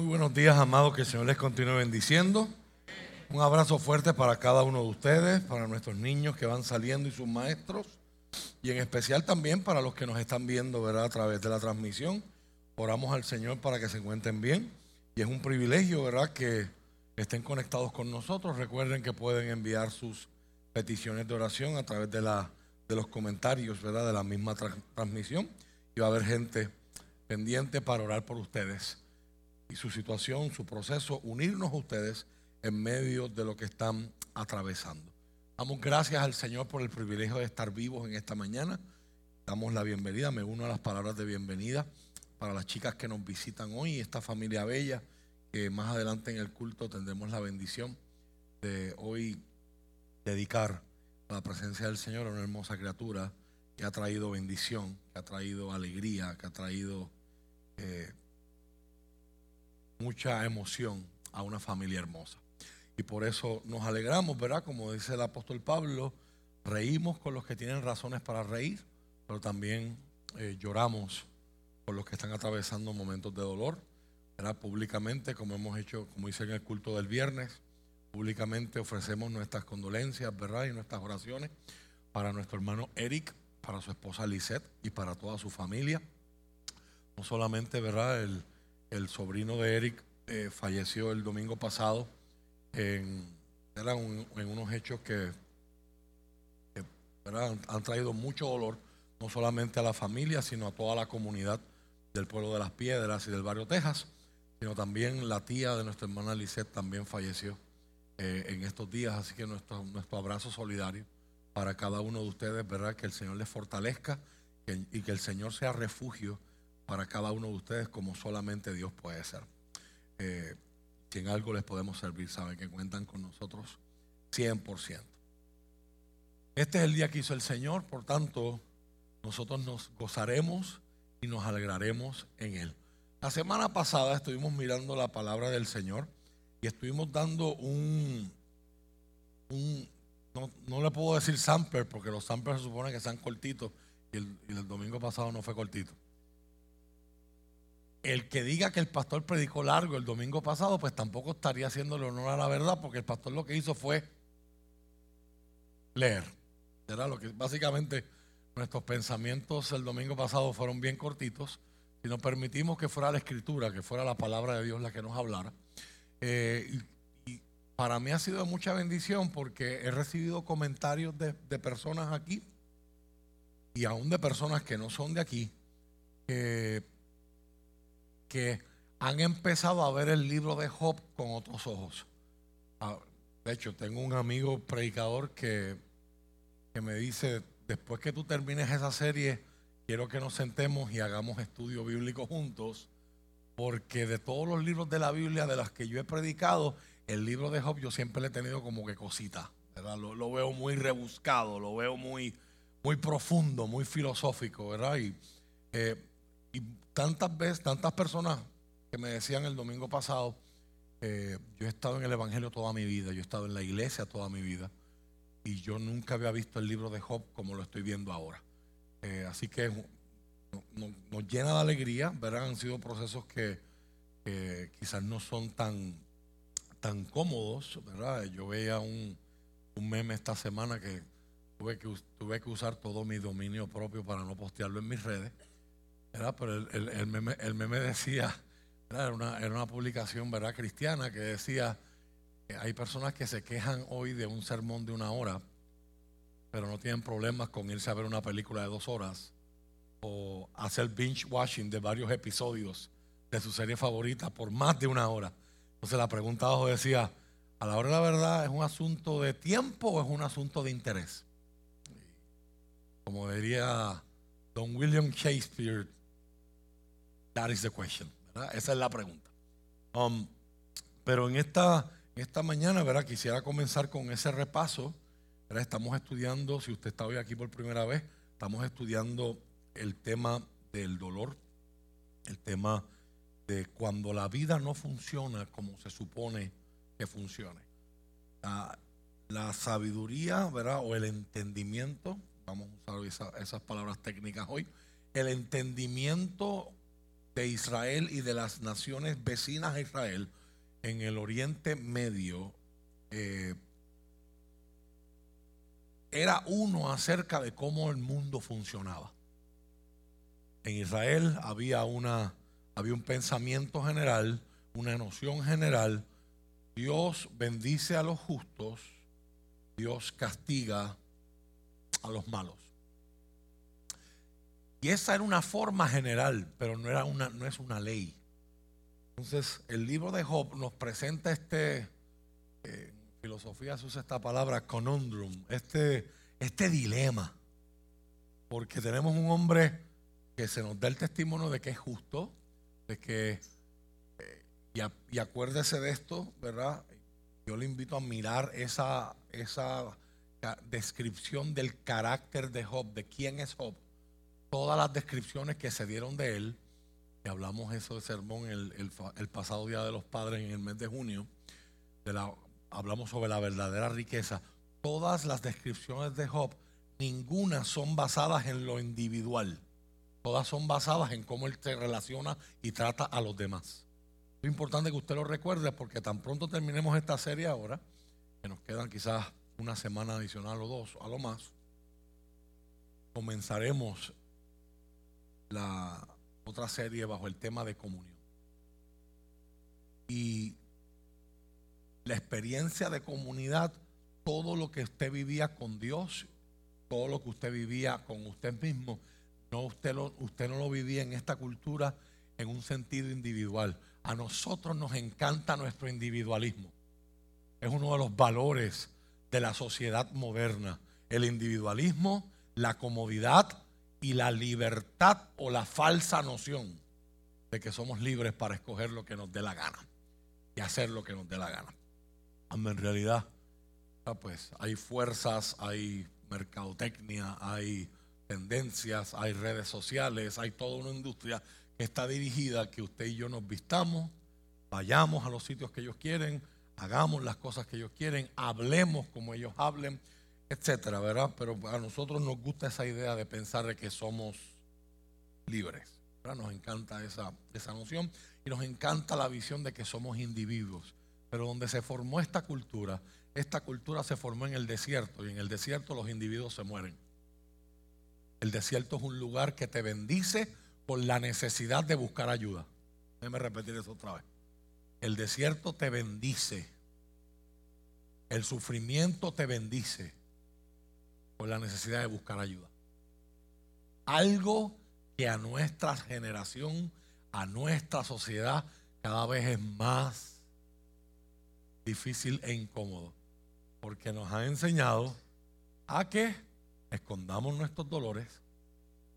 Muy buenos días, amados, que el Señor les continúe bendiciendo. Un abrazo fuerte para cada uno de ustedes, para nuestros niños que van saliendo y sus maestros, y en especial también para los que nos están viendo ¿verdad? a través de la transmisión. Oramos al Señor para que se encuentren bien, y es un privilegio ¿verdad? que estén conectados con nosotros. Recuerden que pueden enviar sus peticiones de oración a través de, la, de los comentarios ¿verdad? de la misma transmisión, y va a haber gente pendiente para orar por ustedes y su situación, su proceso, unirnos a ustedes en medio de lo que están atravesando. Damos gracias al Señor por el privilegio de estar vivos en esta mañana. Damos la bienvenida, me uno a las palabras de bienvenida para las chicas que nos visitan hoy, esta familia bella, que más adelante en el culto tendremos la bendición de hoy dedicar a la presencia del Señor a una hermosa criatura que ha traído bendición, que ha traído alegría, que ha traído eh, mucha emoción a una familia hermosa. Y por eso nos alegramos, ¿verdad? Como dice el apóstol Pablo, reímos con los que tienen razones para reír, pero también eh, lloramos por los que están atravesando momentos de dolor, ¿verdad? Públicamente, como hemos hecho, como hice en el culto del viernes, públicamente ofrecemos nuestras condolencias, ¿verdad? Y nuestras oraciones para nuestro hermano Eric, para su esposa Lisette y para toda su familia. No solamente, ¿verdad? El, el sobrino de Eric eh, falleció el domingo pasado en, en unos hechos que, han, traído mucho dolor, no solamente a la familia, sino a toda la comunidad del pueblo de las Piedras y del barrio Texas, sino también la tía de nuestra hermana Lisette también falleció eh, en estos días, así que nuestro, nuestro abrazo solidario para cada uno de ustedes, ¿verdad? Que el Señor les fortalezca y que el Señor sea refugio para cada uno de ustedes como solamente Dios puede ser. Eh, si en algo les podemos servir, saben que cuentan con nosotros 100%. Este es el día que hizo el Señor, por tanto, nosotros nos gozaremos y nos alegraremos en Él. La semana pasada estuvimos mirando la palabra del Señor y estuvimos dando un, no, le puedo decir samper porque los sampers se supone que sean cortitos y el domingo pasado no fue cortito el que diga que el pastor predicó largo el domingo pasado, pues tampoco estaría haciéndole honor a la verdad, porque el pastor lo que hizo fue leer. Era lo que básicamente nuestros pensamientos el domingo pasado fueron bien cortitos. Si nos permitimos que fuera la escritura, que fuera la palabra de Dios la que nos hablara. Eh, y, para mí ha sido mucha bendición porque he recibido comentarios de, de personas aquí y aún de personas que no son de aquí, que que han empezado a ver el libro de Job con otros ojos. Ah, de hecho, tengo un amigo predicador que, que me dice, después que tú termines esa serie, quiero que nos sentemos y hagamos estudio bíblico juntos, porque de todos los libros de la Biblia de los que yo he predicado, el libro de Job yo siempre le he tenido como que cosita, ¿verdad? Lo, veo muy rebuscado, lo veo muy, muy profundo, muy filosófico, ¿verdad? Y, eh, y tantas veces, tantas personas que me decían el domingo pasado, eh, yo he estado en el Evangelio toda mi vida, yo he estado en la iglesia toda mi vida y yo nunca había visto el libro de Job como lo estoy viendo ahora. Eh, así que nos llena de alegría, ¿verdad? Han sido procesos que quizás no son tan, tan cómodos, ¿verdad? Yo veía un, un meme esta semana que tuve, que tuve que usar todo mi dominio propio para no postearlo en mis redes pero el, meme, decía, Era, una, publicación cristiana que decía, que hay personas que se quejan hoy de un sermón de una hora, pero no tienen problemas con irse a ver una película de dos horas o hacer binge watching de varios episodios de su serie favorita por más de una hora. Entonces la pregunta abajo decía, a la hora de la verdad, ¿es un asunto de tiempo o es un asunto de interés? Como diría don William Shakespeare, That is the question. Esa es la pregunta. Um, pero en esta, esta mañana, ¿verdad? Quisiera comenzar con ese repaso. Estamos estudiando, si usted está hoy aquí por primera vez, estamos estudiando el tema del dolor, el tema de cuando la vida no funciona como se supone que funcione. La, sabiduría, ¿verdad? O el entendimiento, vamos a usar esas palabras técnicas hoy, el entendimiento de Israel y de las naciones vecinas a Israel en el Oriente Medio eh, era uno acerca de cómo el mundo funcionaba. En Israel había, una, había un pensamiento general, una noción general. Dios bendice a los justos, Dios castiga a los malos. Y esa era una forma general, pero no, era una, no es una ley. Entonces, el libro de Job nos presenta este, eh, filosofía se usa esta palabra, conundrum, este, este dilema. Porque tenemos un hombre que se nos da el testimonio de que es justo, de que, eh, y, acuérdese de esto, ¿verdad? Yo le invito a mirar esa, esa descripción del carácter de Job, de quién es Job todas las descripciones que se dieron de él, y hablamos eso de sermón el, pasado Día de los Padres en el mes de junio, de la, hablamos sobre la verdadera riqueza, todas las descripciones de Job, ninguna son basadas en lo individual, todas son basadas en cómo él se relaciona y trata a los demás. Es importante que usted lo recuerde porque tan pronto terminemos esta serie ahora, que nos quedan quizás una semana adicional o dos, a lo más, comenzaremos la otra serie bajo el tema de comunión. Y la experiencia de comunidad, todo lo que usted vivía con Dios, todo lo que usted vivía con usted mismo, no usted, lo, usted no lo vivía en esta cultura en un sentido individual. A nosotros nos encanta nuestro individualismo. Es uno de los valores de la sociedad moderna. El individualismo, la comodidad y la libertad o la falsa noción de que somos libres para escoger lo que nos dé la gana y hacer lo que nos dé la gana. En realidad, ah, pues hay fuerzas, hay mercadotecnia, hay tendencias, hay redes sociales, hay toda una industria que está dirigida a que usted y yo nos vistamos, vayamos a los sitios que ellos quieren, hagamos las cosas que ellos quieren, hablemos como ellos hablen etcétera, ¿verdad? Pero a nosotros nos gusta esa idea de pensar de que somos libres. Nos encanta esa, esa noción y nos encanta la visión de que somos individuos. Pero donde se formó esta cultura, esta cultura se formó en el desierto y en el desierto los individuos se mueren. El desierto es un lugar que te bendice por la necesidad de buscar ayuda. Déjeme repetir eso otra vez. El desierto te bendice. El sufrimiento te bendice por la necesidad de buscar ayuda. Algo que a nuestra generación, a nuestra sociedad, cada vez es más difícil e incómodo. Porque nos ha enseñado a que escondamos nuestros dolores,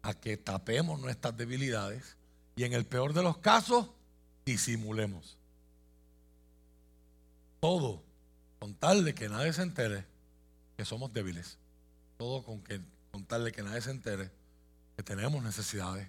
a que tapemos nuestras debilidades y en el peor de los casos, disimulemos. Todo con tal de que nadie se entere que somos débiles todo con que contarle que nadie se entere que tenemos necesidades,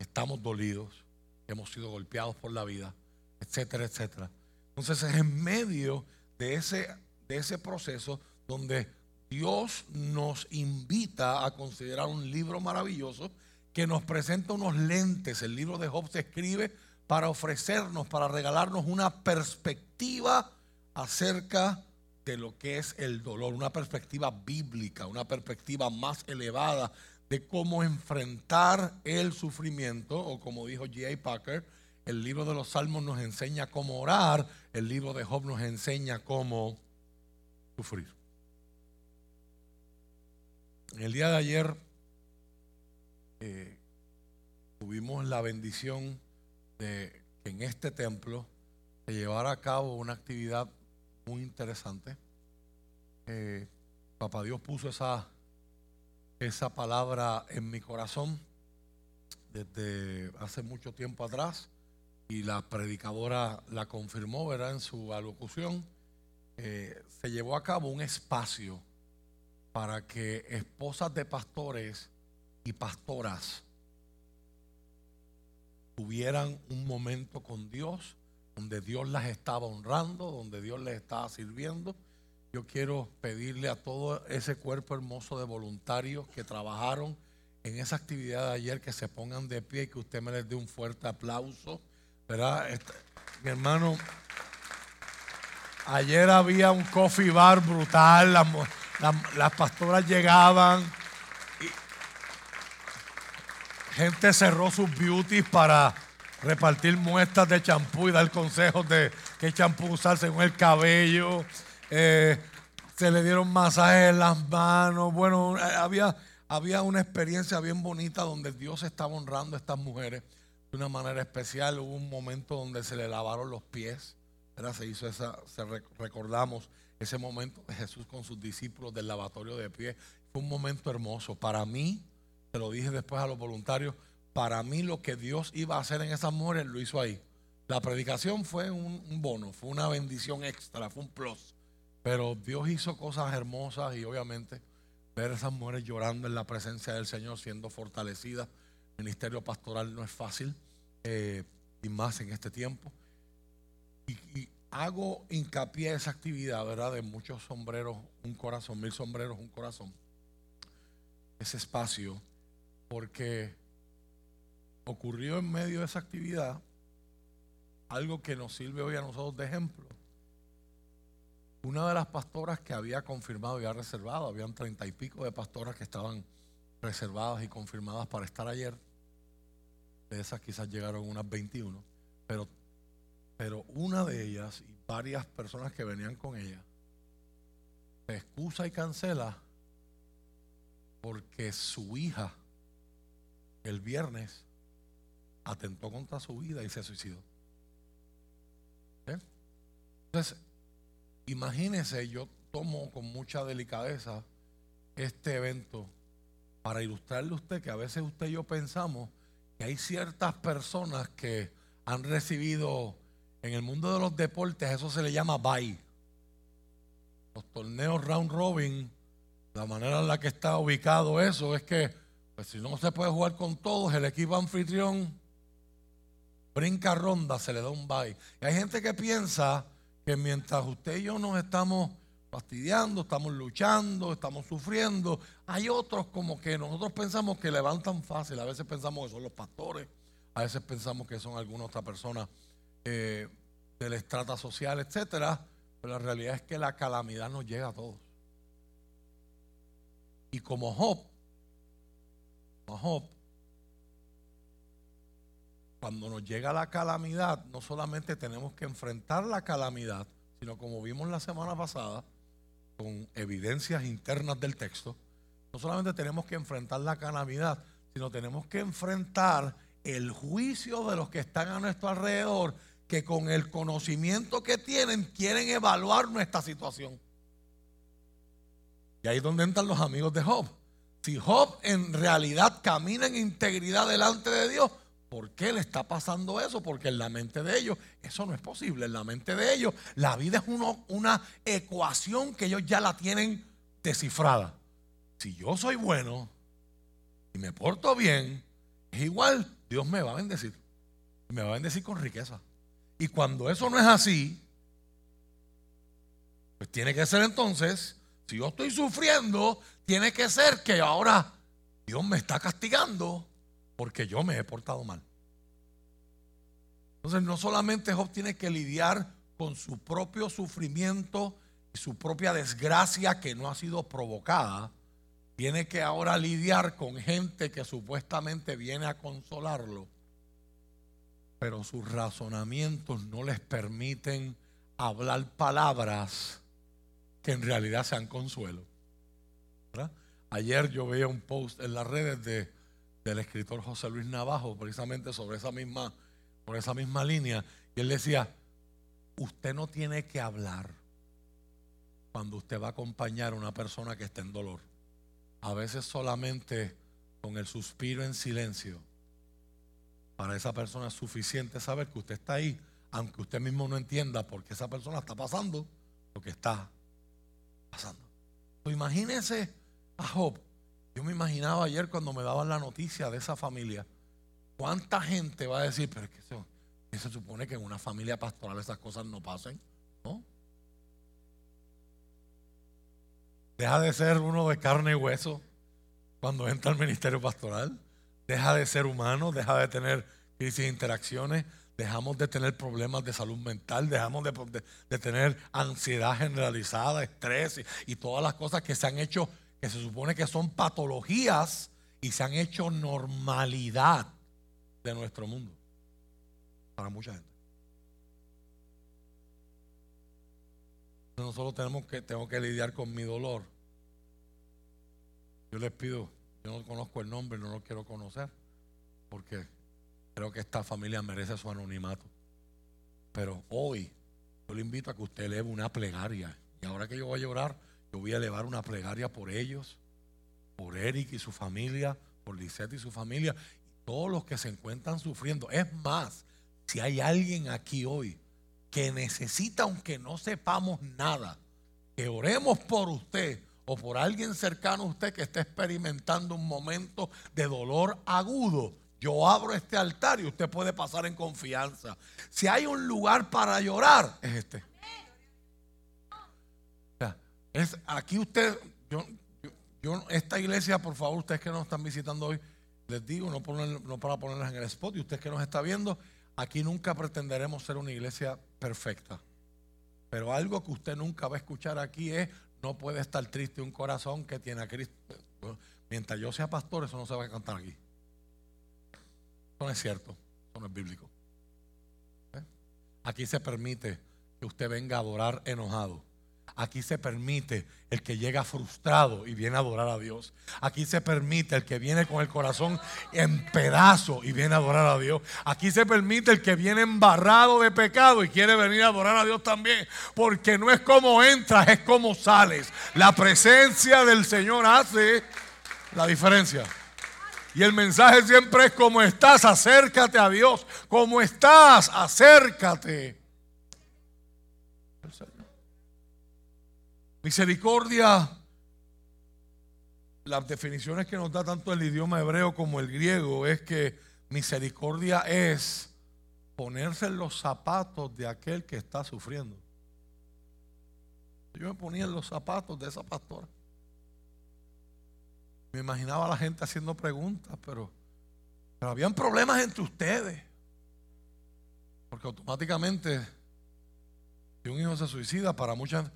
estamos dolidos, hemos sido golpeados por la vida, etcétera, etcétera. Entonces es en medio de ese, de ese proceso donde Dios nos invita a considerar un libro maravilloso que nos presenta unos lentes. El libro de Job se escribe para ofrecernos, para regalarnos una perspectiva acerca de lo que es el dolor, una perspectiva bíblica, una perspectiva más elevada de cómo enfrentar el sufrimiento, o como dijo J.A. Packer, el libro de los Salmos nos enseña cómo orar, el libro de Job nos enseña cómo sufrir. En el día de ayer eh, tuvimos la bendición de que en este templo se llevara a cabo una actividad muy interesante. Eh, Papá Dios puso esa, esa palabra en mi corazón desde hace mucho tiempo atrás y la predicadora la confirmó, ¿verdad? En su alocución. Eh, se llevó a cabo un espacio para que esposas de pastores y pastoras tuvieran un momento con Dios donde Dios las estaba honrando, donde Dios les estaba sirviendo. Yo quiero pedirle a todo ese cuerpo hermoso de voluntarios que trabajaron en esa actividad de ayer que se pongan de pie y que usted me les dé un fuerte aplauso. ¿Verdad? Este, mi hermano, ayer había un coffee bar brutal, las, las pastoras llegaban. Y gente cerró sus beauties para repartir muestras de champú y dar consejos de qué champú usar según el cabello. Eh, se le dieron masajes en las manos. Bueno, eh, había, había una experiencia bien bonita donde Dios estaba honrando a estas mujeres de una manera especial. Hubo un momento donde se le lavaron los pies. Se hizo esa, se recordamos ese momento de Jesús con sus discípulos del lavatorio de pies. Fue un momento hermoso. Para mí, te lo dije después a los voluntarios, para mí lo que Dios iba a hacer en esas mujeres lo hizo ahí. La predicación fue un, bono, fue una bendición extra, fue un plus. Pero Dios hizo cosas hermosas y obviamente ver a esas mujeres llorando en la presencia del Señor, siendo fortalecidas. ministerio pastoral no es fácil, eh, y más en este tiempo. Y, hago hincapié a esa actividad, ¿verdad? De muchos sombreros, un corazón, mil sombreros, un corazón. Ese espacio, porque ocurrió en medio de esa actividad algo que nos sirve hoy a nosotros de ejemplo. Una de las pastoras que había confirmado y ha reservado, habían treinta y pico de pastoras que estaban reservadas y confirmadas para estar ayer. De esas quizás llegaron unas 21, pero, pero una de ellas y varias personas que venían con ella se excusa y cancela porque su hija el viernes atentó contra su vida y se suicidó. ¿Eh? Entonces, imagínese, yo tomo con mucha delicadeza este evento para ilustrarle a usted que a veces usted y yo pensamos que hay ciertas personas que han recibido en el mundo de los deportes, eso se le llama bye. Los torneos round robin, la manera en la que está ubicado eso es que, pues si no se puede jugar con todos, el equipo anfitrión brinca ronda, se le da un bye. Y hay gente que piensa que mientras usted y yo nos estamos fastidiando, estamos luchando, estamos sufriendo, hay otros como que nosotros pensamos que levantan fácil. A veces pensamos que son los pastores, a veces pensamos que son alguna otra persona eh, del estrata social, etcétera. Pero la realidad es que la calamidad nos llega a todos. Y como Job, Job, cuando nos llega la calamidad, no solamente tenemos que enfrentar la calamidad, sino como vimos la semana pasada, con evidencias internas del texto, no solamente tenemos que enfrentar la calamidad, sino tenemos que enfrentar el juicio de los que están a nuestro alrededor, que con el conocimiento que tienen quieren evaluar nuestra situación. Y ahí es donde entran los amigos de Job. Si Job en realidad camina en integridad delante de Dios, ¿Por qué le está pasando eso? Porque en la mente de ellos eso no es posible. En la mente de ellos la vida es una ecuación que ellos ya la tienen descifrada. Si yo soy bueno y me porto bien, es igual, Dios me va a bendecir. Me va a bendecir con riqueza. Y cuando eso no es así, pues tiene que ser entonces, si yo estoy sufriendo, tiene que ser que ahora Dios me está castigando porque yo me he portado mal. Entonces no solamente Job tiene que lidiar con su propio sufrimiento y su propia desgracia que no ha sido provocada, tiene que ahora lidiar con gente que supuestamente viene a consolarlo, pero sus razonamientos no les permiten hablar palabras que en realidad sean consuelo. Ayer yo veía un post en las redes de del escritor José Luis Navajo, precisamente sobre esa misma, por esa misma línea. Y él decía, usted no tiene que hablar cuando usted va a acompañar a una persona que está en dolor. A veces solamente con el suspiro en silencio. Para esa persona es suficiente saber que usted está ahí, aunque usted mismo no entienda por qué esa persona está pasando lo que está pasando. Pues imagínese a Job yo me imaginaba ayer cuando me daban la noticia de esa familia, ¿cuánta gente va a decir, pero es que, se supone que en una familia pastoral esas cosas no pasen? ¿No? Deja de ser uno de carne y hueso cuando entra al ministerio pastoral. Deja de ser humano, deja de tener crisis de interacciones, dejamos de tener problemas de salud mental, dejamos de, tener ansiedad generalizada, estrés y, y todas las cosas que se han hecho, que se supone que son patologías y se han hecho normalidad de nuestro mundo para mucha gente. Nosotros tenemos que, tengo que lidiar con mi dolor. Yo les pido, yo no conozco el nombre, no lo quiero conocer, porque creo que esta familia merece su anonimato. Pero hoy yo le invito a que usted eleve una plegaria. Y ahora que yo voy a llorar, yo voy a elevar una plegaria por ellos, por Eric y su familia, por Lisette y su familia, todos los que se encuentran sufriendo. Es más, si hay alguien aquí hoy que necesita, aunque no sepamos nada, que oremos por usted o por alguien cercano a usted que esté experimentando un momento de dolor agudo, yo abro este altar y usted puede pasar en confianza. Si hay un lugar para llorar, es este. es, aquí usted, yo, yo, esta iglesia, por favor, ustedes que nos están visitando hoy, les digo, no, para ponerlas en el spot, y usted que nos está viendo, Aquí nunca pretenderemos ser una iglesia perfecta. Pero algo que usted nunca va a escuchar aquí es, no puede estar triste un corazón que tiene a Cristo. mientras yo sea pastor, eso no se va a cantar aquí. Eso no es cierto, eso no es bíblico. ¿Eh? Aquí se permite que usted venga a adorar enojado. Aquí se permite el que llega frustrado y viene a adorar a Dios. Aquí se permite el que viene con el corazón en pedazo y viene a adorar a Dios. Aquí se permite el que viene embarrado de pecado y quiere venir a adorar a Dios también. Porque no es como entras, es como sales. La presencia del Señor hace la diferencia. Y el mensaje siempre es como estás, acércate a Dios. Como estás, acércate. Misericordia, las definiciones que nos da tanto el idioma hebreo como el griego es que misericordia es ponerse en los zapatos de aquel que está sufriendo. Yo me ponía en los zapatos de esa pastora. Me imaginaba a la gente haciendo preguntas, pero, pero habían problemas entre ustedes. Porque automáticamente, si un hijo se suicida, para muchas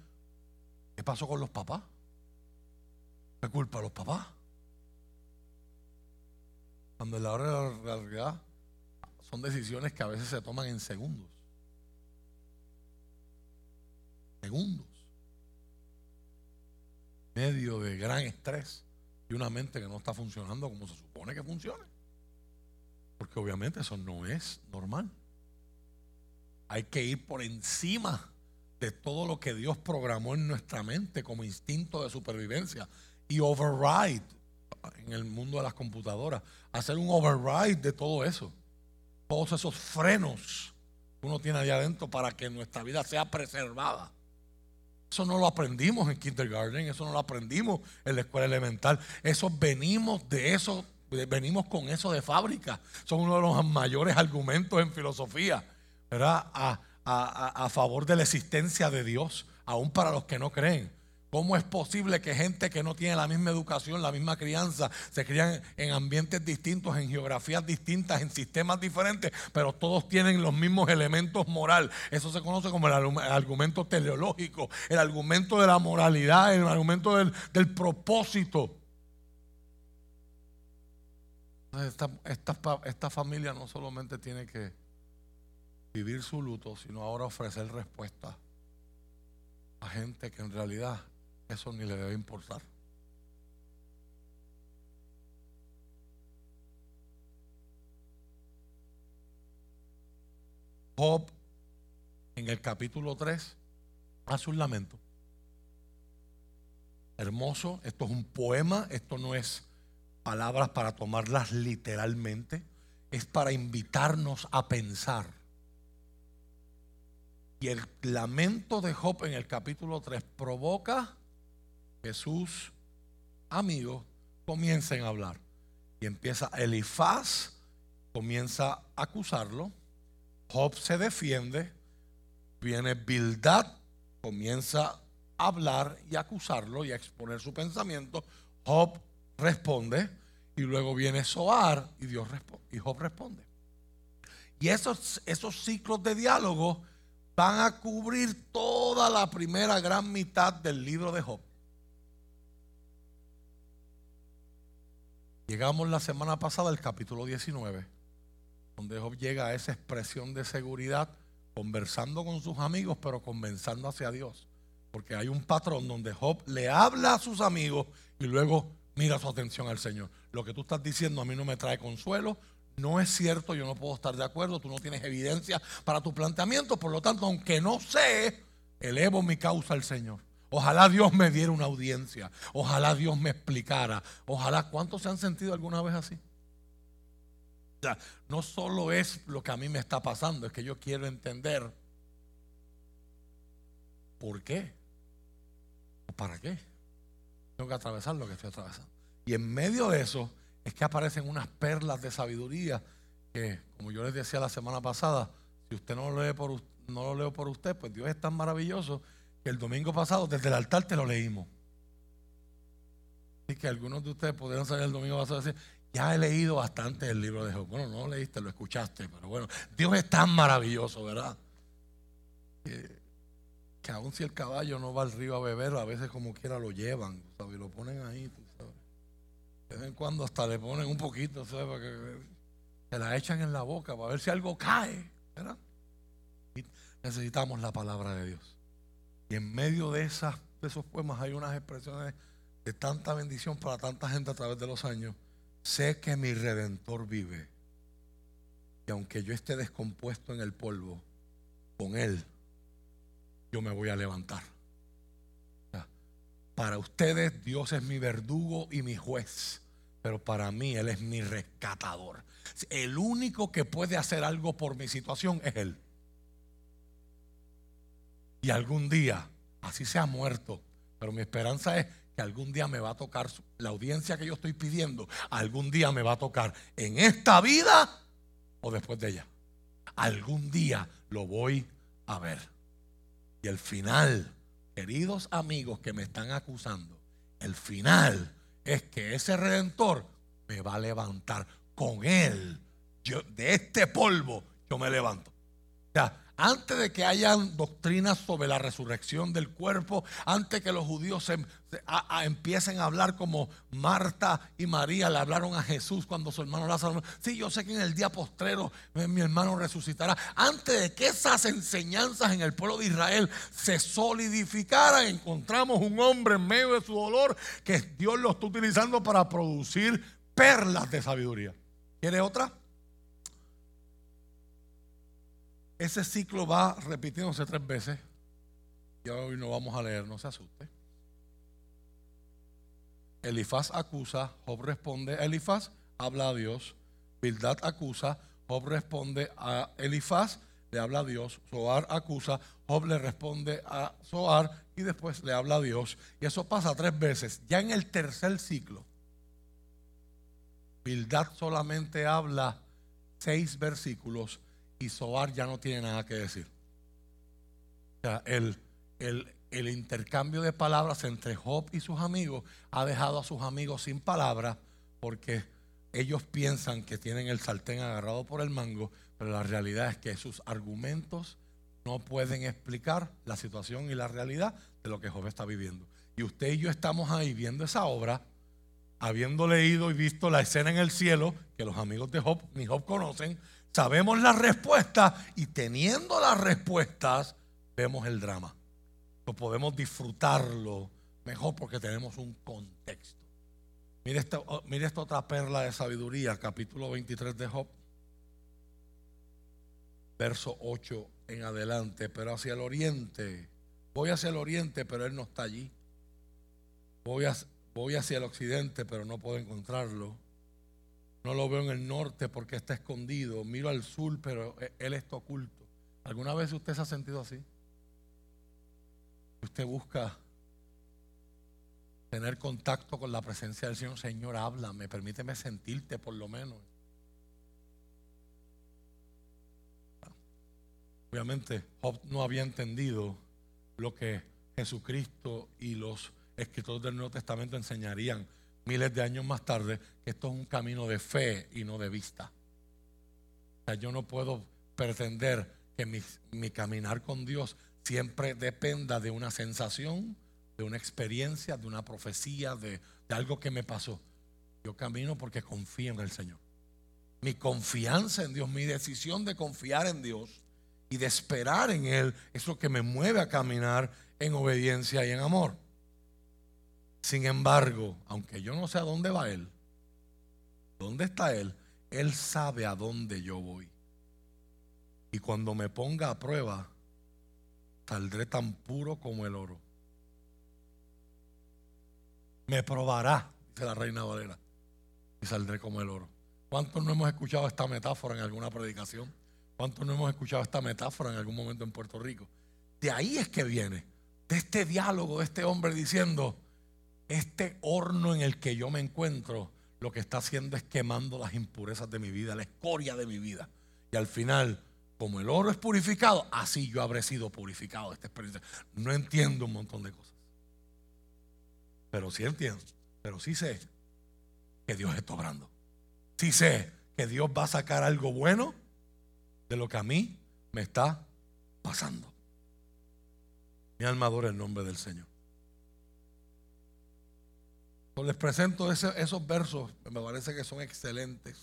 ¿Qué pasó con los papás? ¿Qué culpa a los papás? Cuando en la hora de la realidad son decisiones que a veces se toman en segundos. Segundos. Medio de gran estrés y una mente que no está funcionando como se supone que funcione. Porque obviamente eso no es normal. Hay que ir por encima de todo lo que Dios programó en nuestra mente como instinto de supervivencia y override en el mundo de las computadoras, hacer un override de todo eso, todos esos frenos que uno tiene allá adentro para que nuestra vida sea preservada. Eso no lo aprendimos en kindergarten, eso no lo aprendimos en la escuela elemental, eso venimos de eso, venimos con eso de fábrica. Son uno de los mayores argumentos en filosofía, ¿verdad? A, a, favor de la existencia de Dios, aún para los que no creen. ¿Cómo es posible que gente que no tiene la misma educación, la misma crianza, se crían en ambientes distintos, en geografías distintas, en sistemas diferentes, pero todos tienen los mismos elementos moral? Eso se conoce como el, argumento teleológico, el argumento de la moralidad, el argumento del, propósito. Esta, esta familia no solamente tiene que vivir su luto, sino ahora ofrecer respuesta a gente que en realidad eso ni le debe importar. Job en el capítulo 3 hace un lamento. Hermoso, esto es un poema, esto no es palabras para tomarlas literalmente, es para invitarnos a pensar y el lamento de Job en el capítulo 3 provoca que sus amigos comiencen a hablar. Y empieza Elifaz, comienza a acusarlo. Job se defiende. Viene Bildad, comienza a hablar y acusarlo y a exponer su pensamiento. Job responde y luego viene Soar y Dios y Job responde. Y esos, esos ciclos de diálogo van a cubrir toda la primera gran mitad del libro de Job. Llegamos la semana pasada al capítulo 19, donde Job llega a esa expresión de seguridad, conversando con sus amigos, pero conversando hacia Dios. Porque hay un patrón donde Job le habla a sus amigos y luego mira su atención al Señor. Lo que tú estás diciendo a mí no me trae consuelo, no es cierto, yo no puedo estar de acuerdo, tú no tienes evidencia para tu planteamiento, por lo tanto, aunque no sé, elevo mi causa al Señor. Ojalá Dios me diera una audiencia. Ojalá Dios me explicara. Ojalá, ¿cuántos se han sentido alguna vez así? O sea, no solo es lo que a mí me está pasando, es que yo quiero entender por qué o para qué. Tengo que atravesar lo que estoy atravesando. Y en medio de eso es que aparecen unas perlas de sabiduría que, como yo les decía la semana pasada, si usted no lo lee por, no lo leo por usted, pues Dios es tan maravilloso que el domingo pasado desde el altar te lo leímos. Así que algunos de ustedes podrían salir el domingo pasado y decir, ya he leído bastante el libro de Job. Bueno, no lo leíste, lo escuchaste, pero bueno, Dios es tan maravilloso, ¿verdad? Que, que aun si el caballo no va al río a beber, a veces como quiera lo llevan, ¿sabes? Y lo ponen ahí. De vez en cuando hasta le ponen un poquito. Para que se la echan en la boca para ver si algo cae, ¿verdad? Necesitamos la palabra de Dios. Y en medio de, esas, de esos poemas hay unas expresiones de tanta bendición para tanta gente a través de los años. Sé que mi redentor vive. Y aunque yo esté descompuesto en el polvo, con él yo me voy a levantar. Para ustedes Dios es mi verdugo y mi juez, pero para mí Él es mi rescatador. El único que puede hacer algo por mi situación es Él. Y algún día, así se ha muerto, pero mi esperanza es que algún día me va a tocar la audiencia que yo estoy pidiendo, algún día me va a tocar en esta vida o después de ella. Algún día lo voy a ver. Y el final, queridos amigos que me están acusando, el final es que ese redentor me va a levantar con él. Yo, de este polvo yo me levanto. O sea, antes de que hayan doctrinas sobre la resurrección del cuerpo, antes que los judíos empiecen a hablar como Marta y María le hablaron a Jesús cuando su hermano Lázaro, sí, yo sé que en el día postrero eh, mi hermano resucitará. Antes de que esas enseñanzas en el pueblo de Israel se solidificaran, encontramos un hombre en medio de su dolor que Dios lo está utilizando para producir perlas de sabiduría. ¿Quiere otra? Ese ciclo va repitiéndose tres veces. Y hoy no vamos a leer, no se asuste. Elifaz acusa, Job responde a Elifaz, habla a Dios. Bildad acusa, Job responde a Elifaz, le habla a Dios. Soar acusa, Job le responde a Soar y después le habla a Dios. Y eso pasa tres veces. Ya en el tercer ciclo, Bildad solamente habla seis versículos y Soar ya no tiene nada que decir. O sea, el, el, intercambio de palabras entre Job y sus amigos ha dejado a sus amigos sin palabras porque ellos piensan que tienen el sartén agarrado por el mango, pero la realidad es que sus argumentos no pueden explicar la situación y la realidad de lo que Job está viviendo. Y usted y yo estamos ahí viendo esa obra, habiendo leído y visto la escena en el cielo, que los amigos de Job ni Job conocen, sabemos las respuestas y teniendo las respuestas vemos el drama. No podemos disfrutarlo mejor porque tenemos un contexto. Mire esta, oh, esta otra perla de sabiduría, capítulo 23 de Job, verso 8 en adelante, pero hacia el oriente. Voy hacia el oriente, pero él no está allí. Voy, voy hacia el occidente, pero no puedo encontrarlo. No lo veo en el norte porque está escondido. Miro al sur, pero e, Él está oculto. ¿Alguna vez usted se ha sentido así? Usted busca tener contacto con la presencia del Señor. Señor, háblame, permíteme sentirte por lo menos. Obviamente, Job no había entendido lo que Jesucristo y los escritores del Nuevo Testamento enseñarían miles de años más tarde, que esto es un camino de fe y no de vista. O sea, yo no puedo pretender que mi, mi caminar con Dios siempre dependa de una sensación, de una experiencia, de una profecía, de, de algo que me pasó. Yo camino porque confío en el Señor. Mi confianza en Dios, mi decisión de confiar en Dios y de esperar en Él es lo que me mueve a caminar en obediencia y en amor. Sin embargo, aunque yo no sé a dónde va Él, dónde está Él, Él sabe a dónde yo voy. Y cuando me ponga a prueba, saldré tan puro como el oro. Me probará, dice la reina Valera, y saldré como el oro. ¿Cuántos no hemos escuchado esta metáfora en alguna predicación? ¿Cuántos no hemos escuchado esta metáfora en algún momento en Puerto Rico? De ahí es que viene, de este diálogo de este hombre diciendo, este horno en el que yo me encuentro, lo que está haciendo es quemando las impurezas de mi vida, la escoria de mi vida. Y al final, como el oro es purificado, así yo habré sido purificado de esta experiencia. No entiendo un montón de cosas. Pero sí entiendo, pero sí sé que Dios está obrando. Sí sé que Dios va a sacar algo bueno de lo que a mí me está pasando. Mi alma adora el nombre del Señor. Pues les presento esos versos, me parece que son excelentes.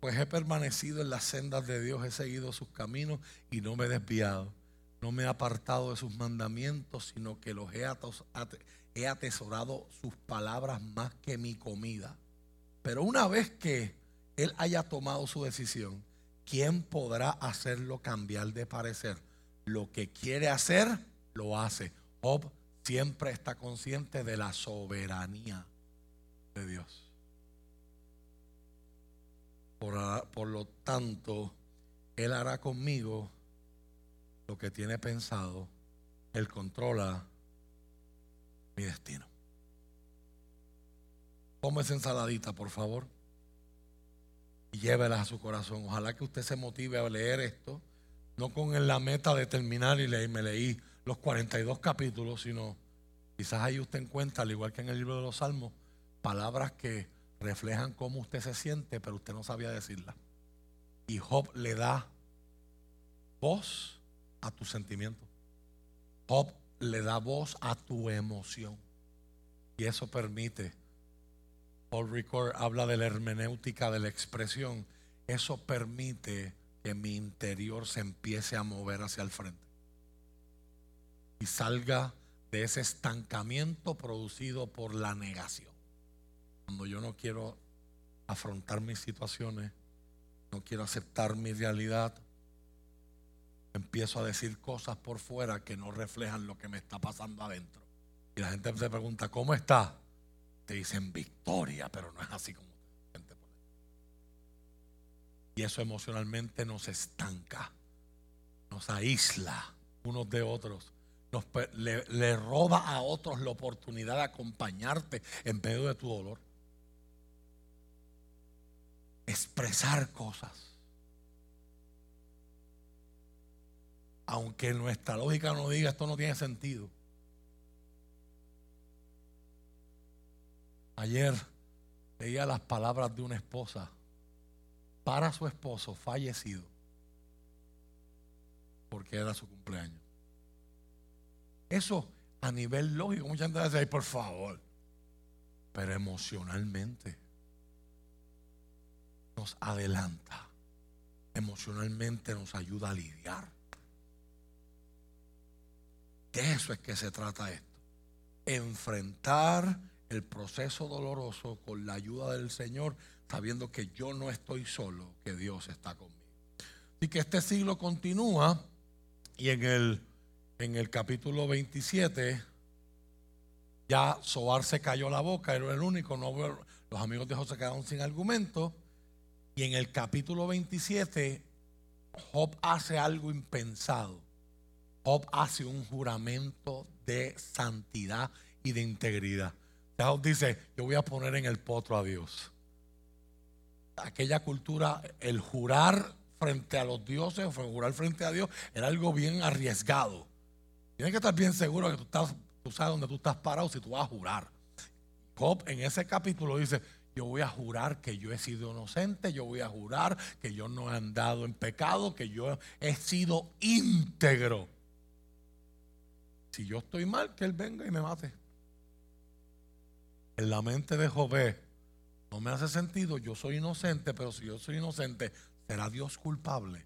Pues he permanecido en las sendas de Dios, he seguido sus caminos y no me he desviado. No me he apartado de sus mandamientos, sino que los he, he atesorado sus palabras más que mi comida. Pero una vez que Él haya tomado su decisión, ¿quién podrá hacerlo cambiar de parecer? Lo que quiere hacer, lo hace siempre está consciente de la soberanía de Dios. Por, lo tanto, Él hará conmigo lo que tiene pensado. Él controla mi destino. Tome esa ensaladita, por favor, y llévela a su corazón. Ojalá que usted se motive a leer esto, no con la meta de terminar y leer, me leí los 42 capítulos, sino quizás ahí usted encuentra, al igual que en el libro de los Salmos, palabras que reflejan cómo usted se siente, pero usted no sabía decirlas. Y Job le da voz a tu sentimiento. Job le da voz a tu emoción. Y eso permite. Paul Ricord habla de la hermenéutica de la expresión. Eso permite que mi interior se empiece a mover hacia el frente y salga de ese estancamiento producido por la negación. Cuando yo no quiero afrontar mis situaciones, no quiero aceptar mi realidad, empiezo a decir cosas por fuera que no reflejan lo que me está pasando adentro. Y la gente se pregunta, ¿cómo está? Te dicen victoria, pero no es así como gente Y eso emocionalmente nos estanca, nos aísla unos de otros le, roba a otros la oportunidad de acompañarte en medio de tu dolor. Expresar cosas. Aunque nuestra lógica no diga esto no tiene sentido. Ayer leía las palabras de una esposa para su esposo fallecido porque era su cumpleaños. Eso a nivel lógico, mucha gente dice, por favor. Pero emocionalmente nos adelanta. Emocionalmente nos ayuda a lidiar. De eso es que se trata esto. Enfrentar el proceso doloroso con la ayuda del Señor, sabiendo que yo no estoy solo, que Dios está conmigo. Y que este siglo continúa y en el en el capítulo 27, ya Soar se cayó la boca, era el único, los amigos de José quedaron sin argumento. Y en el capítulo 27, Job hace algo impensado. Job hace un juramento de santidad y de integridad. Job dice, yo voy a poner en el potro a Dios. Aquella cultura, el jurar frente a los dioses, o jurar frente a Dios, era algo bien arriesgado. Tienes que estar bien seguro que tú, estás, tú sabes dónde tú estás parado si tú vas a jurar. Job en ese capítulo dice, yo voy a jurar que yo he sido inocente, yo voy a jurar que yo no he andado en pecado, que yo he sido íntegro. Si yo estoy mal, que Él venga y me mate. En la mente de Job no me hace sentido, yo soy inocente, pero si yo soy inocente, será Dios culpable.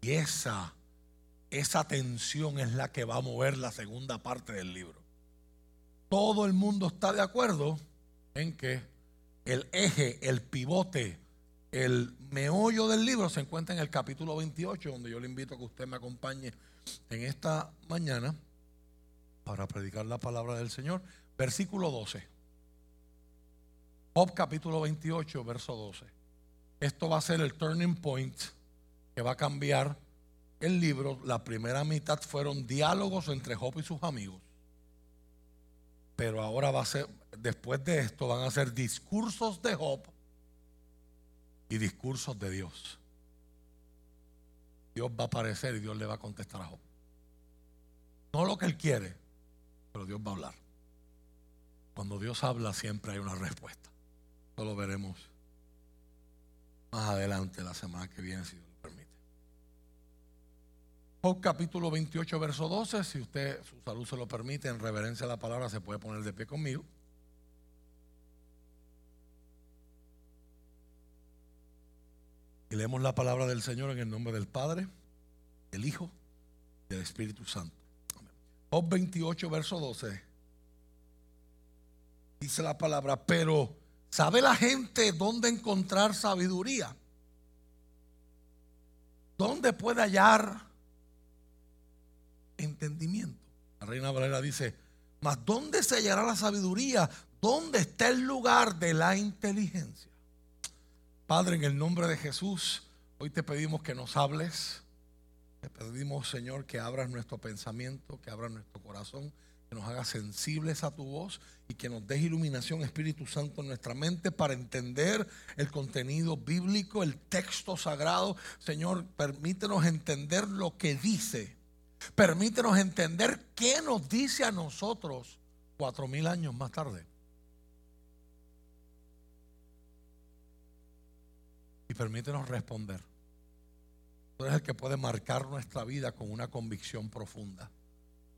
Y esa, esa tensión es la que va a mover la segunda parte del libro. Todo el mundo está de acuerdo en que el eje, el pivote, el meollo del libro se encuentra en el capítulo 28, donde yo le invito a que usted me acompañe en esta mañana para predicar la palabra del Señor. Versículo 12. Job capítulo 28, verso 12. Esto va a ser el turning point que va a cambiar el libro. La primera mitad fueron diálogos entre Job y sus amigos. Pero ahora va a ser, después de esto van a ser discursos de Job y discursos de Dios. Dios va a aparecer y Dios le va a contestar a Job. No lo que él quiere, pero Dios va a hablar. Cuando Dios habla siempre hay una respuesta. Eso lo veremos más adelante la semana que viene, si. Job capítulo 28, verso 12. Si usted, su salud se lo permite, en reverencia a la palabra, se puede poner de pie conmigo. Y leemos la palabra del Señor en el nombre del Padre, del Hijo y del Espíritu Santo. Job 28, verso 12. Dice la palabra, pero ¿sabe la gente dónde encontrar sabiduría? ¿Dónde puede hallar entendimiento? La reina Valera dice, mas ¿dónde se hallará la sabiduría? ¿Dónde está el lugar de la inteligencia? Padre, en el nombre de Jesús, hoy te pedimos que nos hables. Te pedimos, Señor, que abras nuestro pensamiento, que abras nuestro corazón, que nos hagas sensibles a tu voz y que nos des iluminación, Espíritu Santo, en nuestra mente para entender el contenido bíblico, el texto sagrado. Señor, permítenos entender lo que dice. Permítenos entender qué nos dice a nosotros cuatro mil años más tarde. y permítenos responder. Tú eres el que puede marcar nuestra vida con una convicción profunda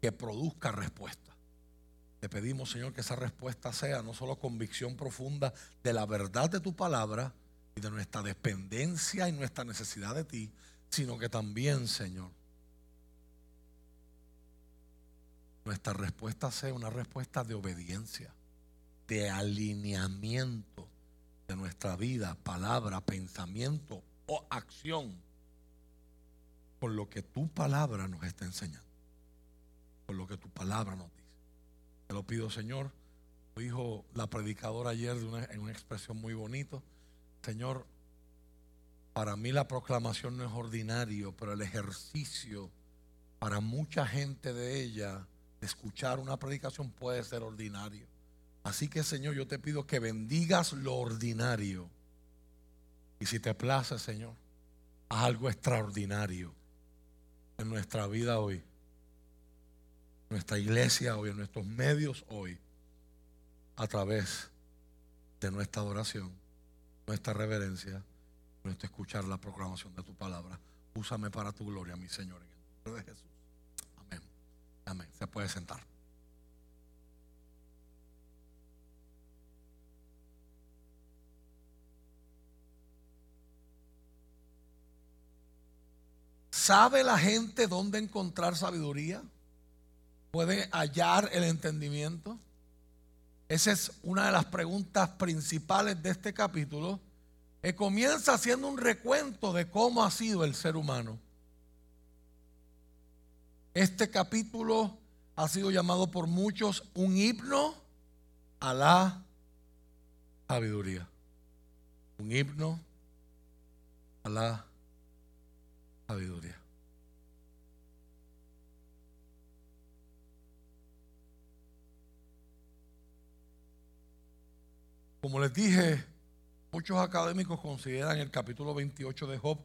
que produzca respuesta. Te pedimos, Señor, que esa respuesta sea no solo convicción profunda de la verdad de tu palabra y de nuestra dependencia y nuestra necesidad de ti, sino que también, Señor, nuestra respuesta sea una respuesta de obediencia, de alineamiento de nuestra vida, palabra, pensamiento o acción por lo que tu palabra nos está enseñando, por lo que tu palabra nos dice. Te lo pido, Señor. Lo dijo la predicadora ayer en una expresión muy bonita. Señor, para mí la proclamación no es ordinario, pero el ejercicio para mucha gente de ella, escuchar una predicación puede ser ordinario. Así que Señor, yo te pido que bendigas lo ordinario. Y si te place, Señor, haz algo extraordinario en nuestra vida hoy, en nuestra iglesia hoy, en nuestros medios hoy, a través de nuestra adoración, nuestra reverencia, nuestro escuchar la proclamación de tu palabra. Úsame para tu gloria, mi Señor, en el nombre de Jesús. Amén. Se puede sentar. ¿Sabe la gente dónde encontrar sabiduría? ¿Puede hallar el entendimiento? Esa es una de las preguntas principales de este capítulo, que comienza haciendo un recuento de cómo ha sido el ser humano. Este capítulo ha sido llamado por muchos un himno a la sabiduría. Un himno a la sabiduría. Como les dije, muchos académicos consideran el capítulo 28 de Job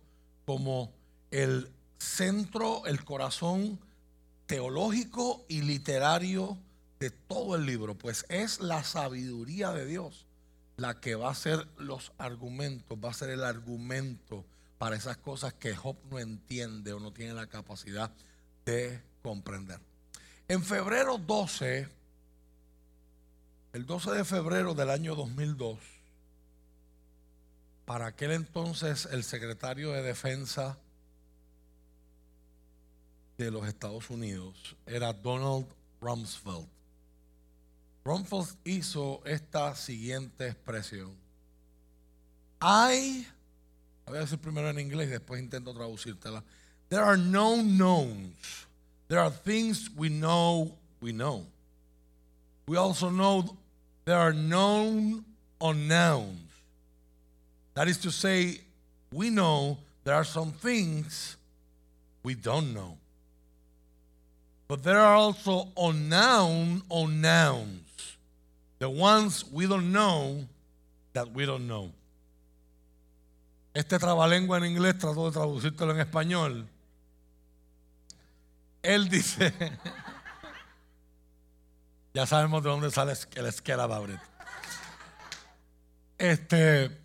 como el centro, el corazón teológico y literario de todo el libro, pues es la sabiduría de Dios la que va a ser los argumentos, va a ser el argumento para esas cosas que Job no entiende o no tiene la capacidad de comprender. En febrero 12, el 12 de febrero del año 2002, para aquel entonces el secretario de Defensa de los Estados Unidos era Donald Rumsfeld. Rumsfeld hizo esta siguiente expresión. Hay, voy a decir primero en inglés y después intento traducírtela. There are no knowns. There are things we know we know. We also know there are known unknowns. That is to say, we know there are some things we don't know. But there are also unknown unknowns. The ones we don't know that we don't know. Este trabalengua en inglés trato de traducírtelo en español. Él dice, ya sabemos de dónde sale el esquela Babret. Este,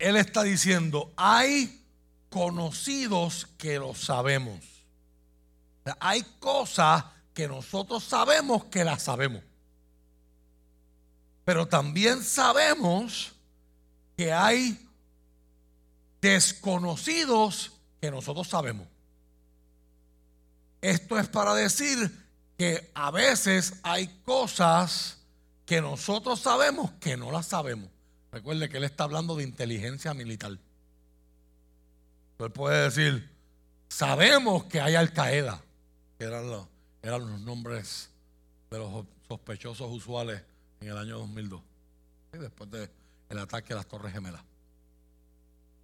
él está diciendo, hay conocidos que lo sabemos. hay cosas que nosotros sabemos que las sabemos. Pero también sabemos que hay desconocidos que nosotros sabemos. Esto es para decir que a veces hay cosas que nosotros sabemos que no las sabemos. Recuerde que él está hablando de inteligencia militar. Él puede decir, sabemos que hay Al Qaeda, que eran los, eran los nombres de los sospechosos usuales en el año 2002, después del ataque a las Torres Gemelas.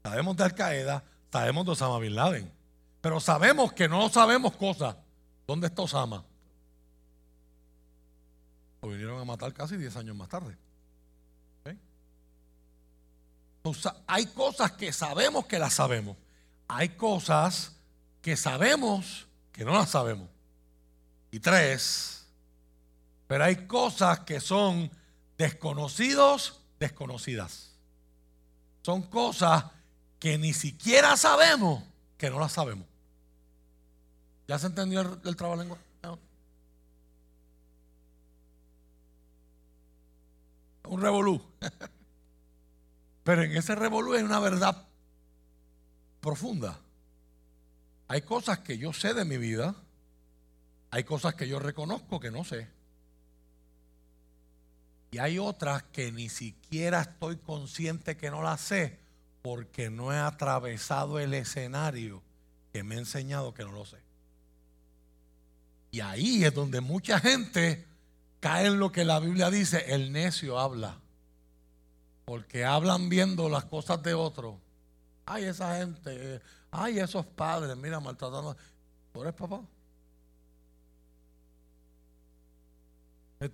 Sabemos de Al Qaeda, sabemos de Osama Bin Laden, pero sabemos que no sabemos cosas. ¿Dónde está Osama? Lo vinieron a matar casi 10 años más tarde. hay cosas que sabemos que las sabemos. Hay cosas que sabemos que no las sabemos. Y tres, pero hay cosas que son desconocidos, desconocidas. Son cosas que ni siquiera sabemos que no las sabemos. ¿Ya se entendió el, el trabajo lengua? Un revolú. Pero en ese revolú hay una verdad profunda. Hay cosas que yo sé de mi vida, hay cosas que yo reconozco que no sé. Y hay otras que ni siquiera estoy consciente que no las sé porque no he atravesado el escenario que me ha enseñado que no lo sé. Y ahí es donde mucha gente cae en lo que la Biblia dice, el necio habla. Porque hablan viendo las cosas de otros. Ay, esa gente, ay, esos padres, mira, maltratando. ¿Tú eres papá? Eh,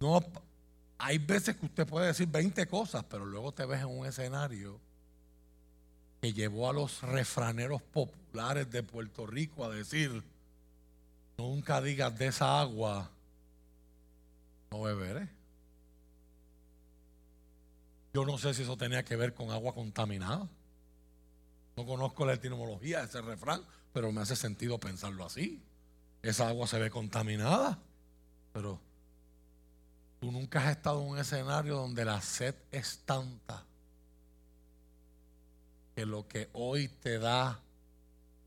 no, hay veces que usted puede decir 20 cosas, pero luego te ves en un escenario que llevó a los refraneros populares de Puerto Rico a decir, nunca digas de esa agua, no beberé. Yo no sé si eso tenía que ver con agua contaminada. No conozco la etimología de ese refrán, pero me hace sentido pensarlo así. Esa agua se ve contaminada, pero tú nunca has estado en un escenario donde la sed es tanta que lo que hoy te da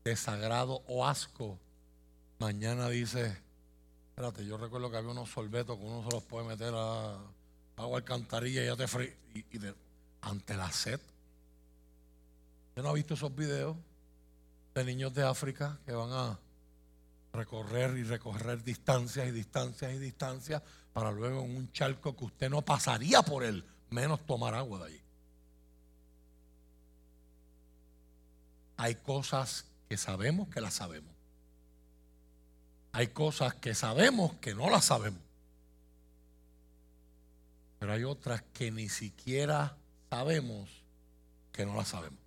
desagrado o asco, mañana dice, espérate, yo recuerdo que había unos sorbetos que uno se los puede meter a agua alcantarilla ya te frío. Y, ante la sed. ¿Usted no ha visto esos videos de niños de África que van a recorrer y recorrer distancias y distancias y distancias para luego en un charco que usted no pasaría por él, menos tomar agua de allí? Hay cosas que sabemos que las sabemos. Hay cosas que sabemos que no las sabemos. Pero hay otras que ni siquiera sabemos que no las sabemos.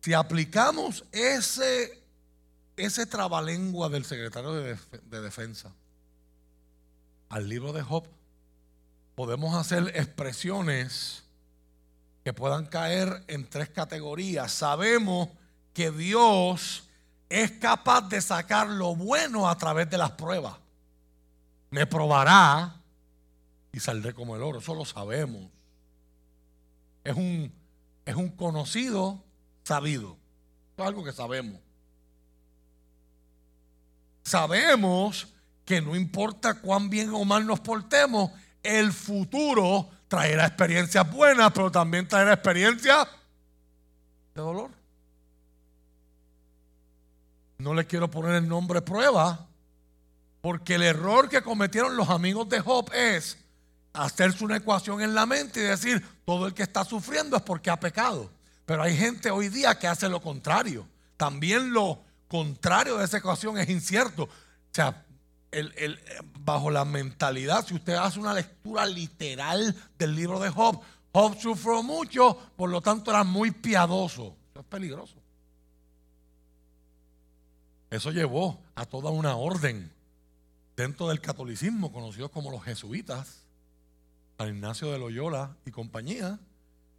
Si aplicamos ese, ese trabalengua del secretario de, de Defensa al libro de Job, podemos hacer expresiones que puedan caer en tres categorías. Sabemos que Dios es capaz de sacar lo bueno a través de las pruebas. Me probará y saldré como el oro. Eso lo sabemos. Es un, es un conocido sabido. es algo que sabemos. Sabemos que no importa cuán bien o mal nos portemos, el futuro traerá experiencias buenas, pero también traerá experiencias de dolor. No le quiero poner el nombre prueba, porque el error que cometieron los amigos de Job es hacerse una ecuación en la mente y decir, todo el que está sufriendo es porque ha pecado. Pero hay gente hoy día que hace lo contrario. También lo contrario de esa ecuación es incierto. O sea, bajo la mentalidad, si usted hace una lectura literal del libro de Job, Job sufrió mucho, por lo tanto era muy piadoso. Eso es peligroso. Eso llevó a toda una orden dentro del catolicismo, conocidos como los jesuitas, a Ignacio de Loyola y compañía,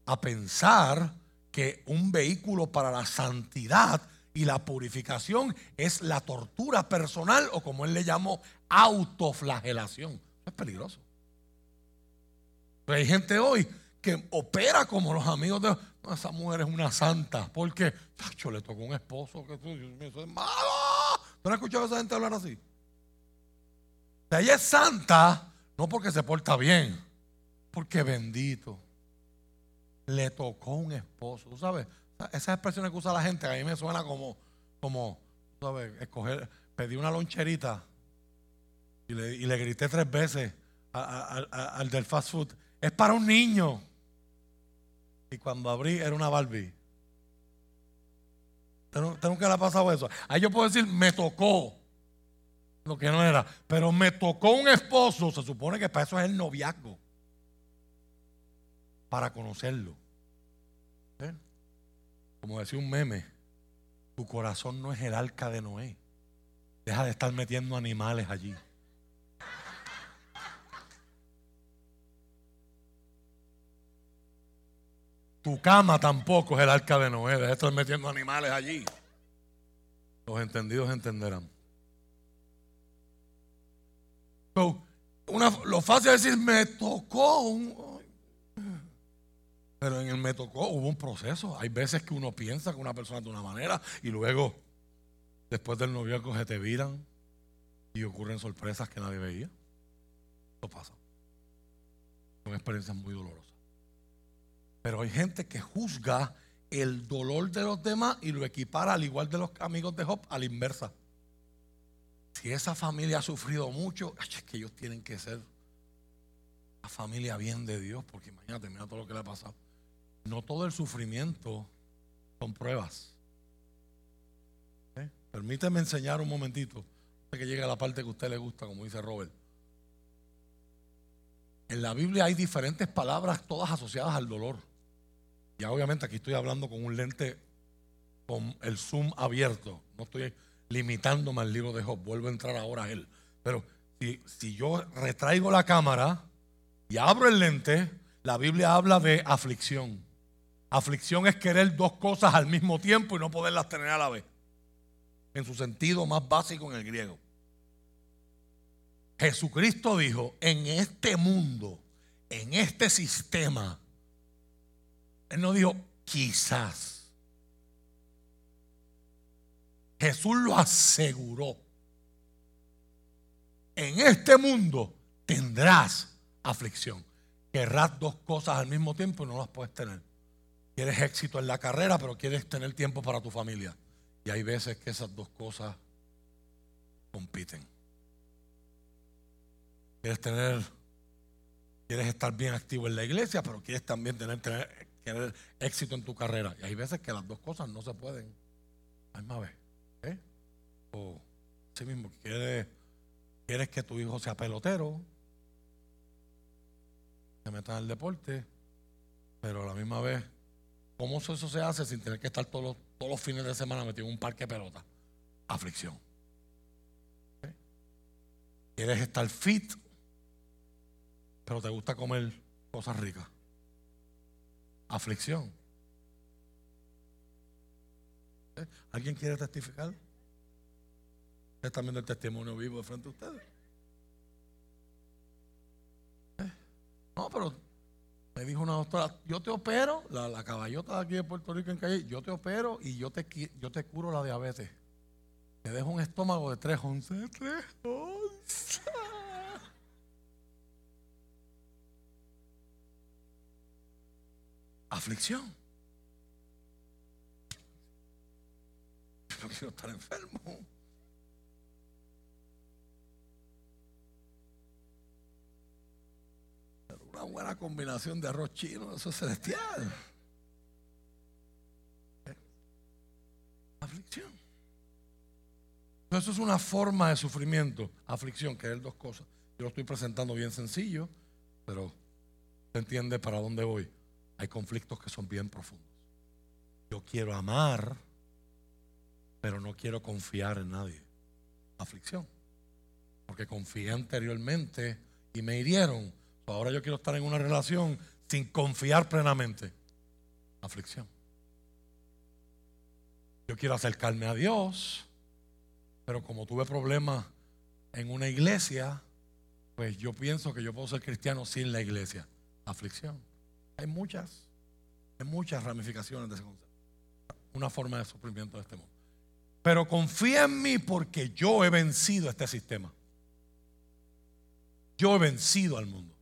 a pensar que un vehículo para la santidad y la purificación es la tortura personal o como él le llamó, autoflagelación. es peligroso. Pero hay gente hoy que opera como los amigos de esa mujer es una santa, porque chacho, le tocó un esposo que eso es malo. ¿Tú no has escuchado a esa gente hablar así? ella es santa, no porque se porta bien, porque bendito. Le tocó un esposo. ¿Tú sabes? Esas expresiones que usa la gente, a mí me suena como, como, ¿sabes? Escoger, pedí una loncherita y le, grité tres veces al del fast food, es para un niño. Y cuando abrí era una Barbie. Tengo que le ha pasado eso. Ahí yo puedo decir, me tocó lo que no era. Pero me tocó un esposo, se supone que para eso es el noviazgo. Para conocerlo. ¿Eh? Como decía un meme, tu corazón no es el arca de Noé. Deja de estar metiendo animales allí. Tu cama tampoco es el arca de Noé. Deja de estar metiendo animales allí. Los entendidos entenderán. lo fácil es decir, me tocó un, pero en el me tocó hubo un proceso. Hay veces que uno piensa que una persona es de una manera y luego, después del noviazgo, se te viran y ocurren sorpresas que nadie veía. Eso pasa. Son experiencias muy dolorosas. Pero hay gente que juzga el dolor de los demás y lo equipara al igual de los amigos de Job a la inversa. Si esa familia ha sufrido mucho, es que ellos tienen que ser la familia bien de Dios, porque imagínate, mira todo lo que le ha pasado. No todo el sufrimiento son pruebas. ¿Eh? Permíteme enseñar un momentito, que llegue a la parte que a usted le gusta, como dice Robert. En la Biblia hay diferentes palabras, todas asociadas al dolor. Ya obviamente aquí estoy hablando con un lente con el zoom abierto. No estoy limitándome al libro de Job. Vuelvo a entrar ahora a él. Pero si, si yo retraigo la cámara y abro el lente, la Biblia habla de aflicción. Aflicción es querer dos cosas al mismo tiempo y no poderlas tener a la vez. En su sentido más básico en el griego. Jesucristo dijo, en este mundo, en este sistema, Él no dijo quizás. Jesús lo aseguró. En este mundo tendrás aflicción. Querrás dos cosas al mismo tiempo y no las puedes tener. Quieres éxito en la carrera, pero quieres tener tiempo para tu familia. Y hay veces que esas dos cosas compiten. Quieres tener, quieres estar bien activo en la iglesia, pero quieres también tener, tener, éxito en tu carrera. Y hay veces que las dos cosas no se pueden. Hay más vez. ¿eh? O sí mismo, quieres, quieres que tu hijo sea pelotero, se meta en el deporte, pero a la misma vez ¿Cómo eso se hace sin tener que estar todos los todos los fines de semana metido en un parque de pelota. Aflicción. Quieres estar fit, pero te gusta comer cosas ricas. Aflicción. ¿Eh? ¿Alguien quiere testificar? Ustedes viendo el testimonio vivo de frente a ustedes. ¿Eh? No, pero me dijo una doctora, yo te opero, la, caballota de aquí de Puerto Rico en calle, yo te opero y yo te, yo te curo la diabetes. Te dejo un estómago de 3 onzas. 3 onzas. Aflicción. No quiero estar enfermo. una buena combinación de arroz chino, eso es celestial. Aflicción. Eso es una forma de sufrimiento, aflicción, que es dos cosas. Yo lo estoy presentando bien sencillo, pero se entiende para dónde voy. Hay conflictos que son bien profundos. Yo quiero amar, pero no quiero confiar en nadie. Aflicción. Porque confié anteriormente y me hirieron Ahora yo quiero estar en una relación sin confiar plenamente. Aflicción. Yo quiero acercarme a Dios, pero como tuve problemas en una iglesia, pues yo pienso que yo puedo ser cristiano sin la iglesia. Aflicción. Hay muchas, hay muchas ramificaciones de ese concepto. Una forma de sufrimiento de este mundo. Pero confía en mí porque yo he vencido este sistema. Yo he vencido al mundo.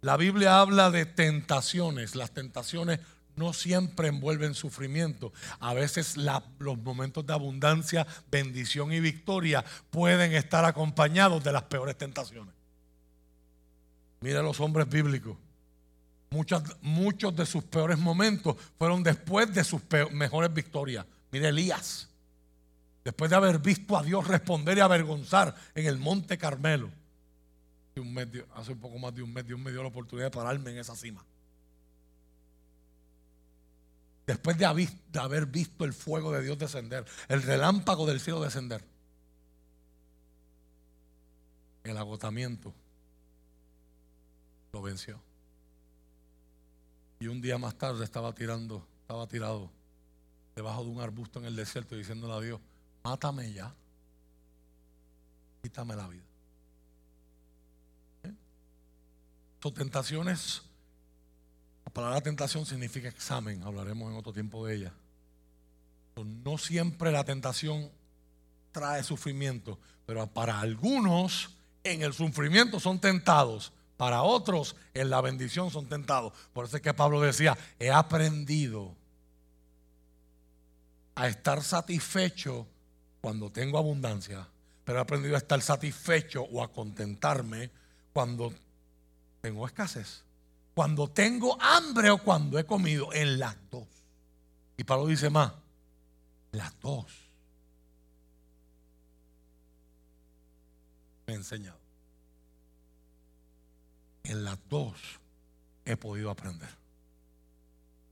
La Biblia habla de tentaciones. Las tentaciones no siempre envuelven sufrimiento. A veces los momentos de abundancia, bendición y victoria pueden estar acompañados de las peores tentaciones. Mira los hombres bíblicos. Muchos de sus peores momentos fueron después de sus mejores victorias. Mire Elías. Después de haber visto a Dios responder y avergonzar en el monte Carmelo hace un poco más de un mes, Dios me dio la oportunidad de pararme en esa cima. Después de haber visto el fuego de Dios descender, el relámpago del cielo descender, el agotamiento lo venció. Y un día más tarde estaba tirando, estaba tirado debajo de un arbusto en el desierto diciéndole a Dios, mátame ya, quítame la vida. tentaciones, la palabra tentación significa examen, hablaremos en otro tiempo de ella. No siempre la tentación trae sufrimiento, pero para algunos en el sufrimiento son tentados, para otros en la bendición son tentados. Por eso es que Pablo decía, he aprendido a estar satisfecho cuando tengo abundancia, pero he aprendido a estar satisfecho o a contentarme cuando tengo escasez. Cuando tengo hambre o cuando he comido, en las dos. Y Pablo dice más, las dos. Me he enseñado. En las dos he podido aprender.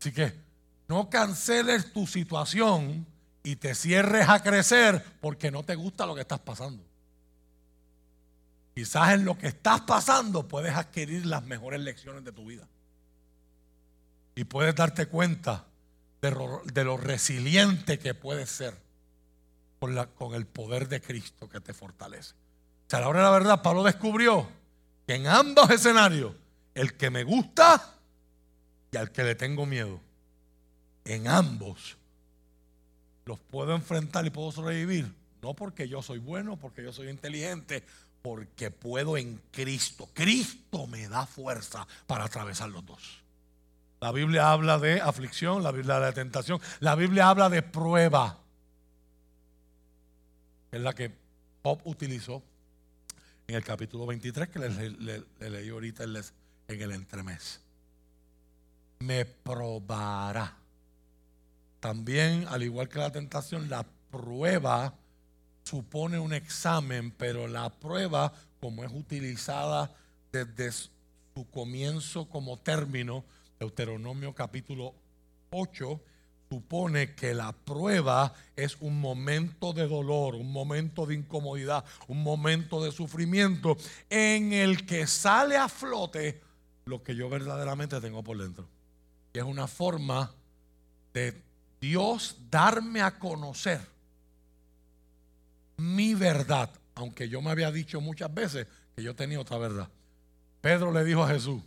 Así que no canceles tu situación y te cierres a crecer porque no te gusta lo que estás pasando. Quizás en lo que estás pasando puedes adquirir las mejores lecciones de tu vida. Y puedes darte cuenta de lo, resiliente que puedes ser con, con el poder de Cristo que te fortalece. O sea, a la hora de la verdad, Pablo descubrió en ambos escenarios, el que me gusta y al que le tengo miedo, en ambos los puedo enfrentar y puedo sobrevivir. No porque yo soy bueno, porque yo soy inteligente, porque puedo en Cristo. Cristo me da fuerza para atravesar los dos. La Biblia habla de aflicción, la Biblia habla de tentación, la Biblia habla de prueba. Es la que Job utilizó en el capítulo 23 que le, leí ahorita en el entremés. Me probará. También, al igual que la tentación, la prueba supone un examen, pero la prueba, como es utilizada desde su comienzo como término, Deuteronomio capítulo 8, supone que la prueba es un momento de dolor, un momento de incomodidad, un momento de sufrimiento en el que sale a flote lo que yo verdaderamente tengo por dentro. Y es una forma de Dios darme a conocer mi verdad, aunque yo me había dicho muchas veces que yo tenía otra verdad. Pedro le dijo a Jesús,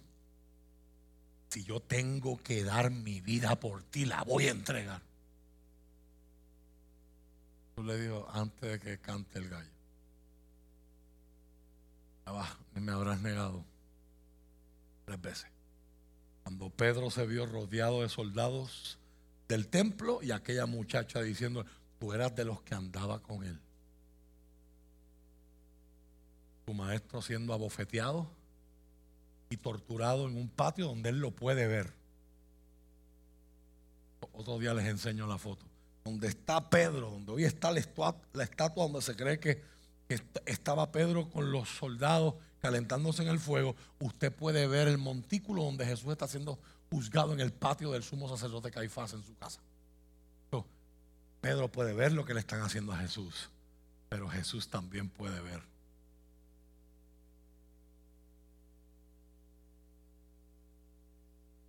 si yo tengo que dar mi vida por ti, la voy a entregar. Tú le dijo antes de que cante el gallo. Me habrás negado tres veces. Cuando Pedro se vio rodeado de soldados del templo y aquella muchacha diciendo, tú eras de los que andaba con él. Tu maestro siendo abofeteado y torturado en un patio donde él lo puede ver. Otro día les enseño la foto. Donde está Pedro, donde hoy está la estatua, donde se cree que estaba Pedro con los soldados calentándose en el fuego, usted puede ver el montículo donde Jesús está siendo juzgado en el patio del sumo sacerdote Caifás en su casa. Pedro puede ver lo que le están haciendo a Jesús, pero Jesús también puede ver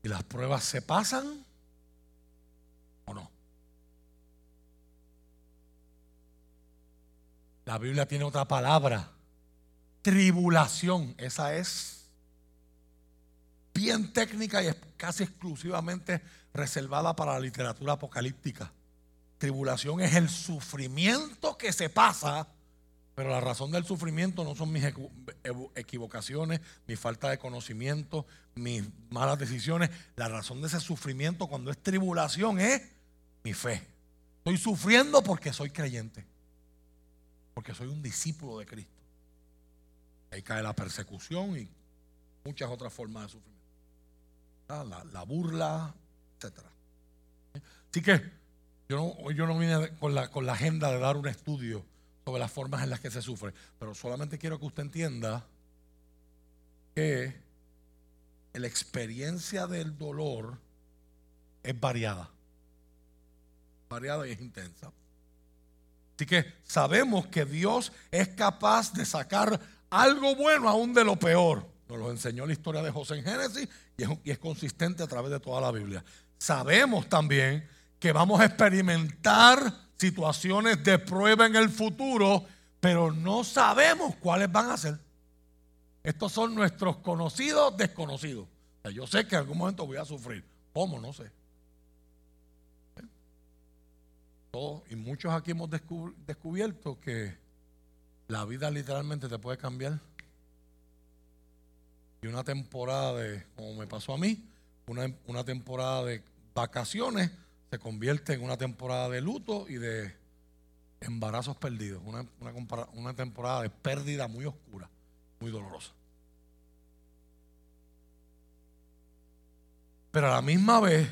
¿Y las pruebas se pasan o no? La Biblia tiene otra palabra, tribulación. Esa es bien técnica y es casi exclusivamente reservada para la literatura apocalíptica. Tribulación es el sufrimiento que se pasa pero la razón del sufrimiento no son mis equivocaciones, mi falta de conocimiento, mis malas decisiones. La razón de ese sufrimiento cuando es tribulación es mi fe. Estoy sufriendo porque soy creyente. Porque soy un discípulo de Cristo. Ahí cae la persecución y muchas otras formas de sufrimiento. La, la burla, etc. Así que yo no, yo no vine con la, con la agenda de dar un estudio sobre las formas en las que se sufre. Pero solamente quiero que usted entienda que la experiencia del dolor es variada. Variada y es intensa. Así que sabemos que Dios es capaz de sacar algo bueno aún de lo peor. Nos lo enseñó la historia de José en Génesis y es, y es consistente a través de toda la Biblia. Sabemos también que vamos a experimentar situaciones de prueba en el futuro, pero no sabemos cuáles van a ser. Estos son nuestros conocidos desconocidos. yo sé que en algún momento voy a sufrir. ¿Cómo? No sé. ¿Eh? y muchos aquí hemos descubierto que la vida literalmente te puede cambiar. Y una temporada de, como me pasó a mí, una, una temporada de vacaciones se convierte en una temporada de luto y de embarazos perdidos, una, una, temporada de pérdida muy oscura, muy dolorosa. Pero a la misma vez,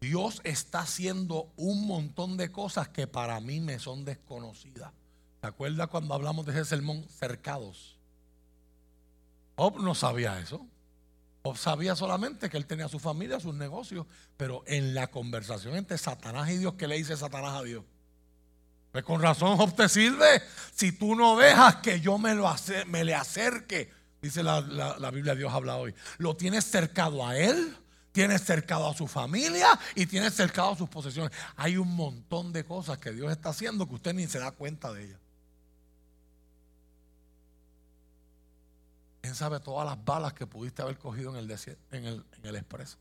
Dios está haciendo un montón de cosas que para mí me son desconocidas. ¿Te acuerdas cuando hablamos de ese sermón cercados? No sabía eso sabía solamente que él tenía su familia, sus negocios, pero en la conversación entre Satanás y Dios, ¿qué le dice Satanás a Dios? Pues con razón Job te sirve. Si tú no dejas que yo me, lo me le acerque, dice la, la Biblia, Dios habla hoy, lo tienes cercado a él, tienes cercado a su familia y tienes cercado a sus posesiones. Hay un montón de cosas que Dios está haciendo que usted ni se da cuenta de ellas. ¿Quién sabe todas las balas que pudiste haber cogido en el, en el, en el expreso?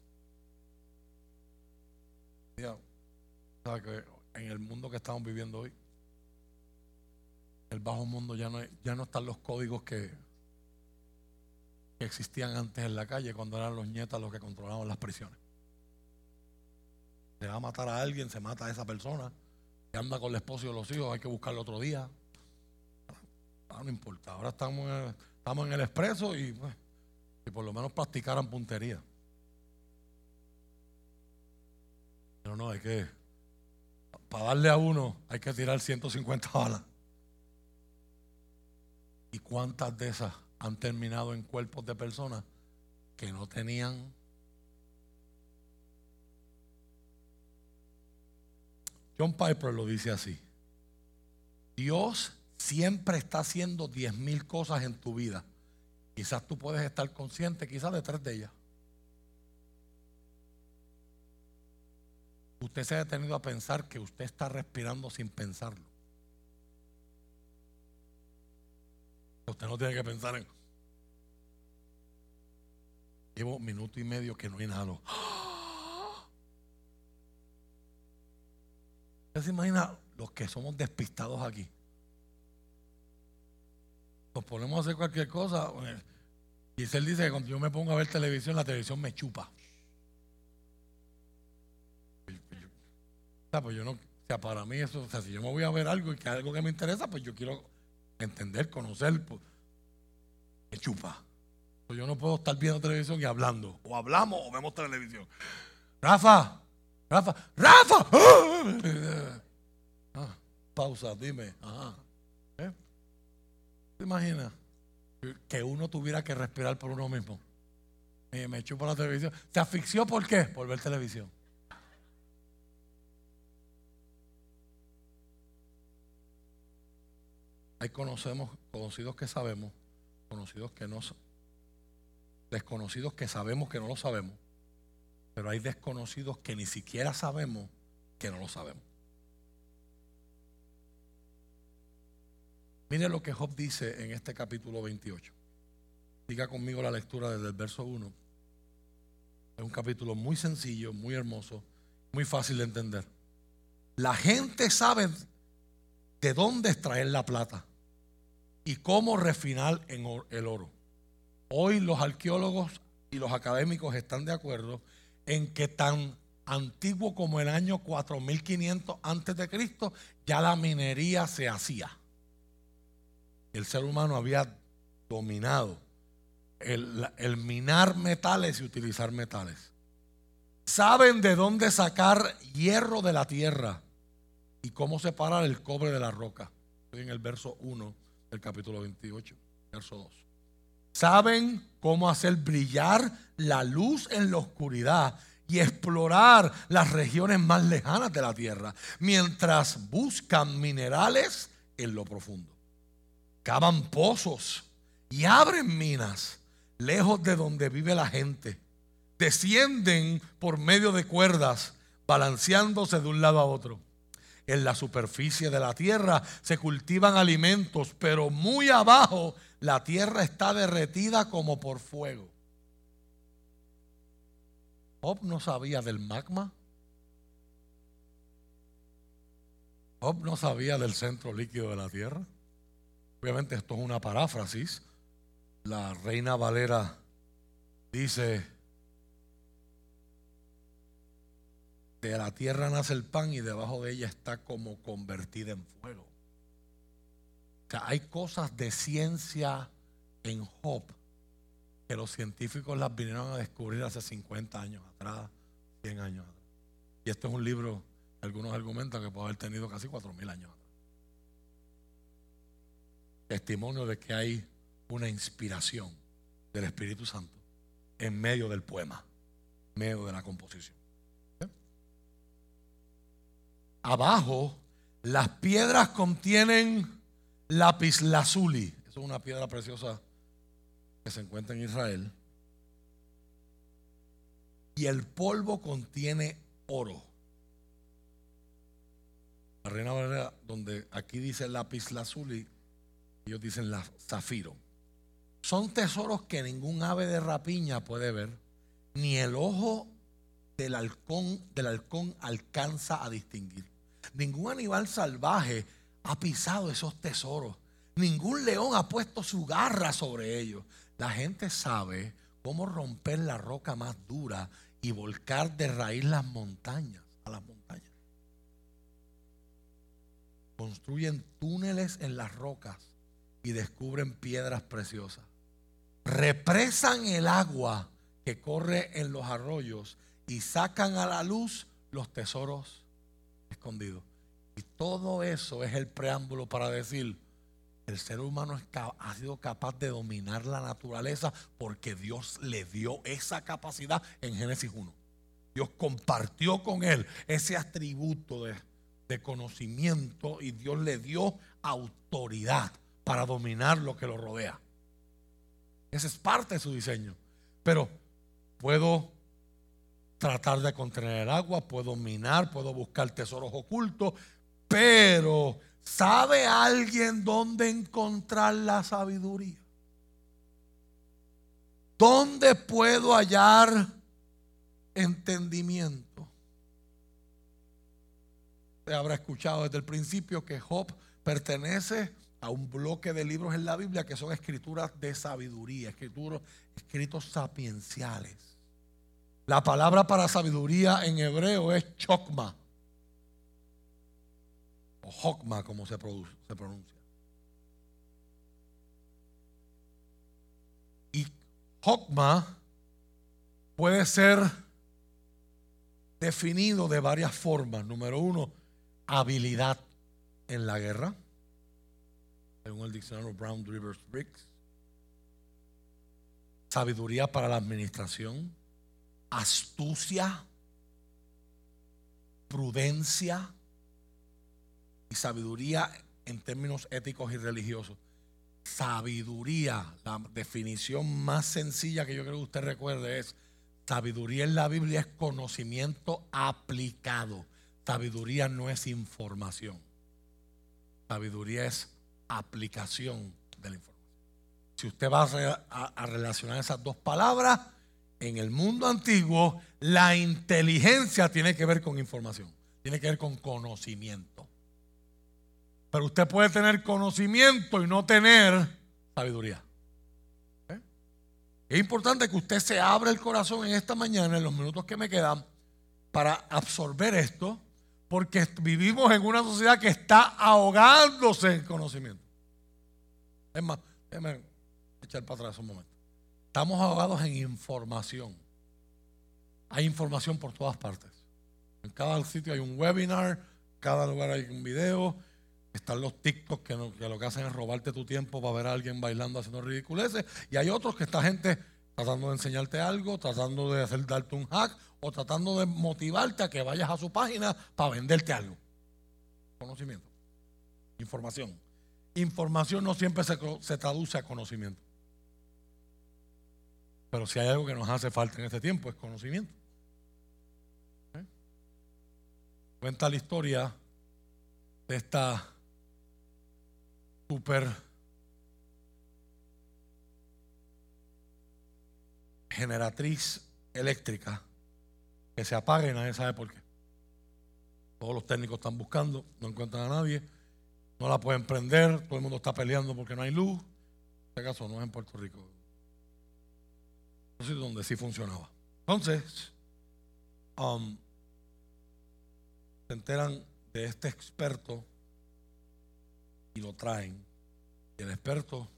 ¿Sabe que en el mundo que estamos viviendo hoy, el bajo mundo ya no, ya no están los códigos que, existían antes en la calle cuando eran los nietas los que controlaban las prisiones. Se va a matar a alguien, se mata a esa persona, que anda con el esposo y los hijos, hay que buscarlo otro día. Ah, no importa, ahora estamos en Estamos en el expreso y, pues, por lo menos practicaran puntería. Pero no, hay que, para darle a uno hay que tirar 150 balas. ¿Y cuántas de esas han terminado en cuerpos de personas que no tenían John Piper lo dice así. Dios siempre está haciendo diez mil cosas en tu vida. Quizás tú puedes estar consciente quizás de tres de ellas. Usted se ha detenido a pensar que usted está respirando sin pensarlo. Usted no tiene que pensar en... Llevo minuto y medio que no inhalo. ¿Usted se imagina los que somos despistados aquí? Nos ponemos a hacer cualquier cosa. Y él dice que cuando yo me pongo a ver televisión, la televisión me chupa. O sea, pues yo no, o sea, para mí eso, o sea, si yo me voy a ver algo y que algo que me interesa, pues yo quiero entender, conocer, pues, me chupa. Pues yo no puedo estar viendo televisión y hablando. O hablamos o vemos televisión. Rafa, Rafa, Rafa. Ah, pausa, dime. Ajá. ¿Te imaginas? Que uno tuviera que respirar por uno mismo. Y me chupa la televisión. ¿Se asfixió por qué? Por ver televisión. Hay conocemos, conocidos que sabemos, conocidos que no desconocidos que sabemos que no lo sabemos, pero hay desconocidos que ni siquiera sabemos que no lo sabemos. Mire lo que Job dice en este capítulo 28. Diga conmigo la lectura desde el verso 1. Es un capítulo muy sencillo, muy hermoso, muy fácil de entender. La gente sabe de dónde extraer la plata y cómo refinar en el oro. Hoy los arqueólogos y los académicos están de acuerdo en que tan antiguo como el año 4500 antes de Cristo ya la minería se hacía. El ser humano había dominado el, minar metales y utilizar metales. Saben de dónde sacar hierro de la tierra y cómo separar el cobre de la roca. Estoy en el verso 1 del capítulo 28, verso 2. Saben cómo hacer brillar la luz en la oscuridad y explorar las regiones más lejanas de la tierra, mientras buscan minerales en lo profundo. Cavan pozos y abren minas lejos de donde vive la gente. Descienden por medio de cuerdas, balanceándose de un lado a otro en la superficie de la tierra se cultivan alimentos, pero muy abajo la tierra está derretida como por fuego. Job no sabía del magma. Job no sabía del centro líquido de la tierra. Obviamente esto es una paráfrasis. La reina Valera dice, de la tierra nace el pan y debajo de ella está como convertida en fuego. O sea, hay cosas de ciencia en Job que los científicos las vinieron a descubrir hace 50 años atrás, 100 años atrás. Y esto es un libro, algunos argumentan que puede haber tenido casi 4.000 años. Testimonio de que hay una inspiración del Espíritu Santo en medio del poema, en medio de la composición. Abajo, las piedras contienen lápiz lazuli. Eso es una piedra preciosa que se encuentra en Israel. Y el polvo contiene oro. La Reina Valera, donde aquí dice lápiz lazuli, ellos dicen la, zafiro. Son tesoros que ningún ave de rapiña puede ver, ni el ojo del halcón, del halcón alcanza a distinguir. Ningún animal salvaje ha pisado esos tesoros. Ningún león ha puesto su garra sobre ellos. La gente sabe cómo romper la roca más dura y volcar de raíz las montañas, a las montañas. Construyen túneles en las rocas y descubren piedras preciosas. Represan el agua que corre en los arroyos y sacan a la luz los tesoros escondido. Y todo eso es el preámbulo para decir, el ser humano ha sido capaz de dominar la naturaleza porque Dios le dio esa capacidad en Génesis 1. Dios compartió con él ese atributo de de conocimiento y Dios le dio autoridad para dominar lo que lo rodea. Ese es parte de su diseño. Pero puedo tratar de contener el agua, puedo minar, puedo buscar tesoros ocultos, pero ¿sabe alguien dónde encontrar la sabiduría? ¿Dónde puedo hallar entendimiento? Usted habrá escuchado desde el principio que Job pertenece a un bloque de libros en la Biblia que son escrituras de sabiduría, escrituras, escritos sapienciales. La palabra para sabiduría en hebreo es chokma, o hokma como se, se pronuncia. Y hokma puede ser definido de varias formas. Número uno, habilidad en la guerra, según el diccionario Brown Rivers Briggs. Sabiduría para la administración, astucia, prudencia y sabiduría en términos éticos y religiosos. Sabiduría, la definición más sencilla que yo creo que usted recuerde es, sabiduría en la Biblia es conocimiento aplicado. Sabiduría no es información. Sabiduría es aplicación de la información. Si usted va a, relacionar esas dos palabras, en el mundo antiguo, la inteligencia tiene que ver con información, tiene que ver con conocimiento. Pero usted puede tener conocimiento y no tener sabiduría. ¿Eh? Es importante que usted se abra el corazón en esta mañana, en los minutos que me quedan, para absorber esto, porque vivimos en una sociedad que está ahogándose en conocimiento. Es más, déjame echar para atrás un momento. Estamos ahogados en información. Hay información por todas partes. En cada sitio hay un webinar, cada lugar hay un video. Están los TikTok que, lo que hacen es robarte tu tiempo para ver a alguien bailando haciendo ridiculeces. Y hay otros que está gente tratando de enseñarte algo, tratando de hacer darte un hack o tratando de motivarte a que vayas a su página para venderte algo. Conocimiento. Información. Información no siempre se traduce a conocimiento. Pero si hay algo que nos hace falta en este tiempo es conocimiento. ¿Eh? Cuenta la historia de esta super generatriz eléctrica que se apaga y nadie sabe por qué. Todos los técnicos están buscando, no encuentran a nadie, no la pueden prender, todo el mundo está peleando porque no hay luz. En este caso no es en Puerto Rico, donde sí funcionaba. Entonces, um, se enteran de este experto y lo traen. Y el experto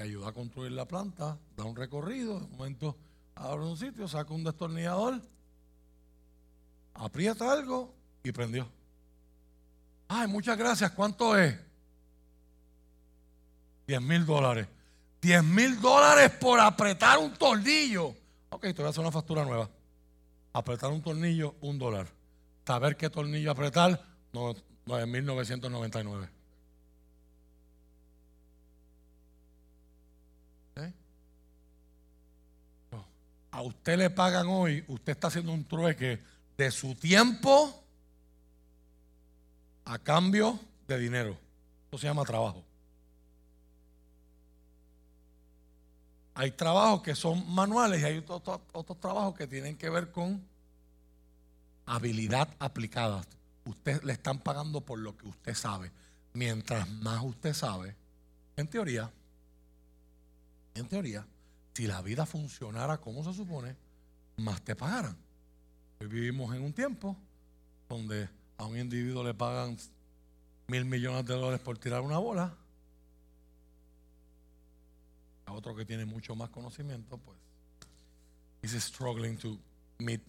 que ayuda a construir la planta da un recorrido, de momento abre un sitio, saca un destornillador, aprieta algo y prendió. Ay, muchas gracias. ¿Cuánto es? 10 mil dólares. 10 mil dólares por apretar un tornillo. Ok, te voy a hacer una factura nueva. Apretar un tornillo, un dólar. Saber qué tornillo apretar, 9.999. ¿Eh? A usted le pagan hoy, usted está haciendo un trueque de su tiempo a cambio de dinero. Eso se llama trabajo. Hay trabajos que son manuales y hay otros, trabajos que tienen que ver con habilidad aplicada. Usted le están pagando por lo que usted sabe. Mientras más usted sabe, en teoría, en teoría, si la vida funcionara como se supone, más te pagaran. Hoy vivimos en un tiempo donde a un individuo le pagan mil millones de dólares por tirar una bola otro que tiene mucho más conocimiento, pues, is struggling to meet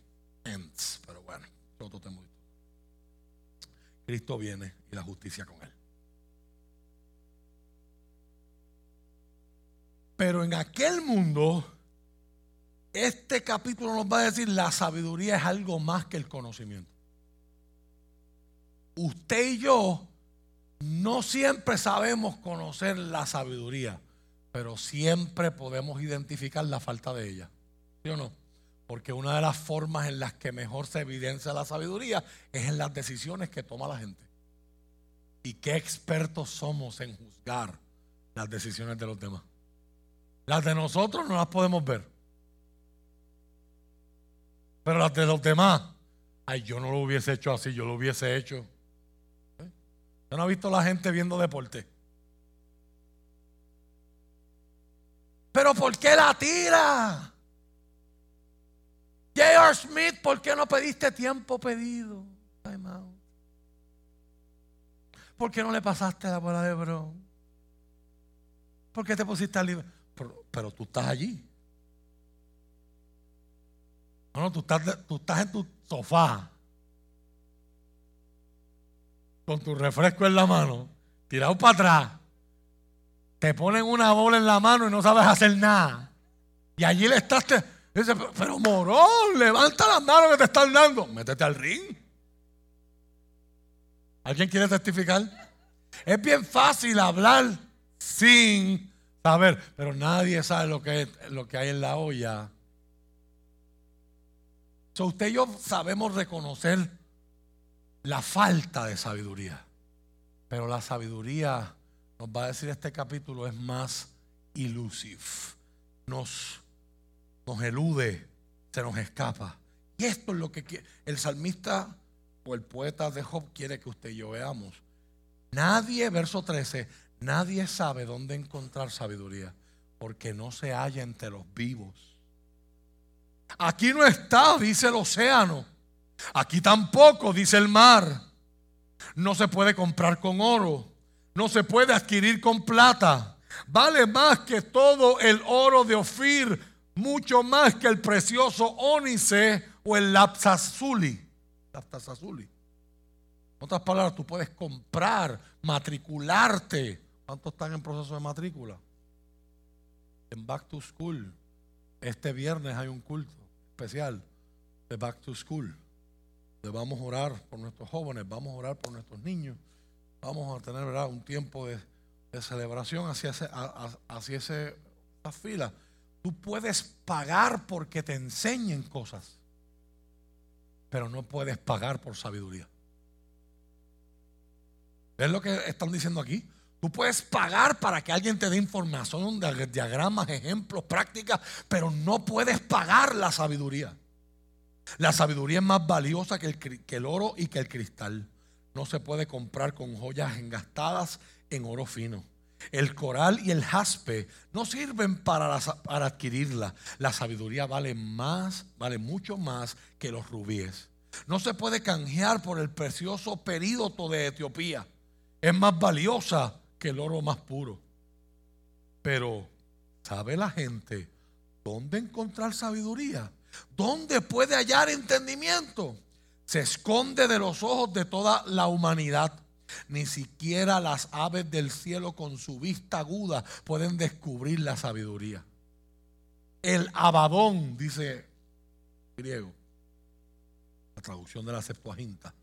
ends. Pero bueno, otro tema. Cristo viene y la justicia con él. Pero en aquel mundo, este capítulo nos va a decir la sabiduría es algo más que el conocimiento. usted y yo no siempre sabemos conocer la sabiduría, pero siempre podemos identificar la falta de ella. ¿Sí o no? Porque una de las formas en las que mejor se evidencia la sabiduría es en las decisiones que toma la gente. Y qué expertos somos en juzgar las decisiones de los demás. Las de nosotros no las podemos ver. Pero las de los demás, ay, yo no lo hubiese hecho así, yo lo hubiese hecho. ¿Eh? ¿Yo no ha visto la gente viendo deporte? Pero ¿por qué la tira? J.R. Smith, ¿por qué no pediste tiempo pedido? ¿Por qué no le pasaste la bola de bro? ¿Por qué te pusiste libre? Pero, tú estás allí. No, no, tú estás, tú estás en tu sofá. Con tu refresco en la mano. Tirado para atrás. Te ponen una bola en la mano y no sabes hacer nada. Y allí le estás. dice, pero morón, levanta las manos que te están dando. Métete al ring. ¿Alguien quiere testificar? Es bien fácil hablar sin saber, pero nadie sabe lo que, lo que hay en la olla. Usted y yo sabemos reconocer la falta de sabiduría, pero la sabiduría, nos va a decir este capítulo, es más ilusive. Nos, nos elude, se nos escapa. Y esto es lo que el salmista o el poeta de Job quiere que usted y yo veamos. Nadie, verso 13, nadie sabe dónde encontrar sabiduría, porque no se halla entre los vivos. Aquí no está, dice el océano. Aquí tampoco, dice el mar. No se puede comprar con oro. No se puede adquirir con plata. Vale más que todo el oro de Ofir, mucho más que el precioso ónice o el lapsazuli azuli. En otras palabras, tú puedes comprar, matricularte. ¿Cuántos están en proceso de matrícula? En Back to School. Este viernes hay un culto especial de Back to School. Le vamos a orar por nuestros jóvenes, vamos a orar por nuestros niños. Vamos a tener un tiempo de, celebración hacia, ese, hacia ese, esa fila. Tú puedes pagar porque te enseñen cosas pero no puedes pagar por sabiduría. ¿Ves lo que están diciendo aquí? Tú puedes pagar para que alguien te dé información, diagramas, ejemplos, prácticas, pero no puedes pagar la sabiduría. La sabiduría es más valiosa que el, oro y que el cristal. No se puede comprar con joyas engastadas en oro fino. El coral y el jaspe no sirven para, adquirirla. La sabiduría vale más, vale mucho más que los rubíes. No se puede canjear por el precioso período de Etiopía. Es más valiosa que el oro más puro. Pero, ¿sabe la gente dónde encontrar sabiduría? ¿Dónde puede hallar entendimiento? Se esconde de los ojos de toda la humanidad. Ni siquiera las aves del cielo con su vista aguda pueden descubrir la sabiduría. El abadón, dice griego, la traducción de la Septuaginta.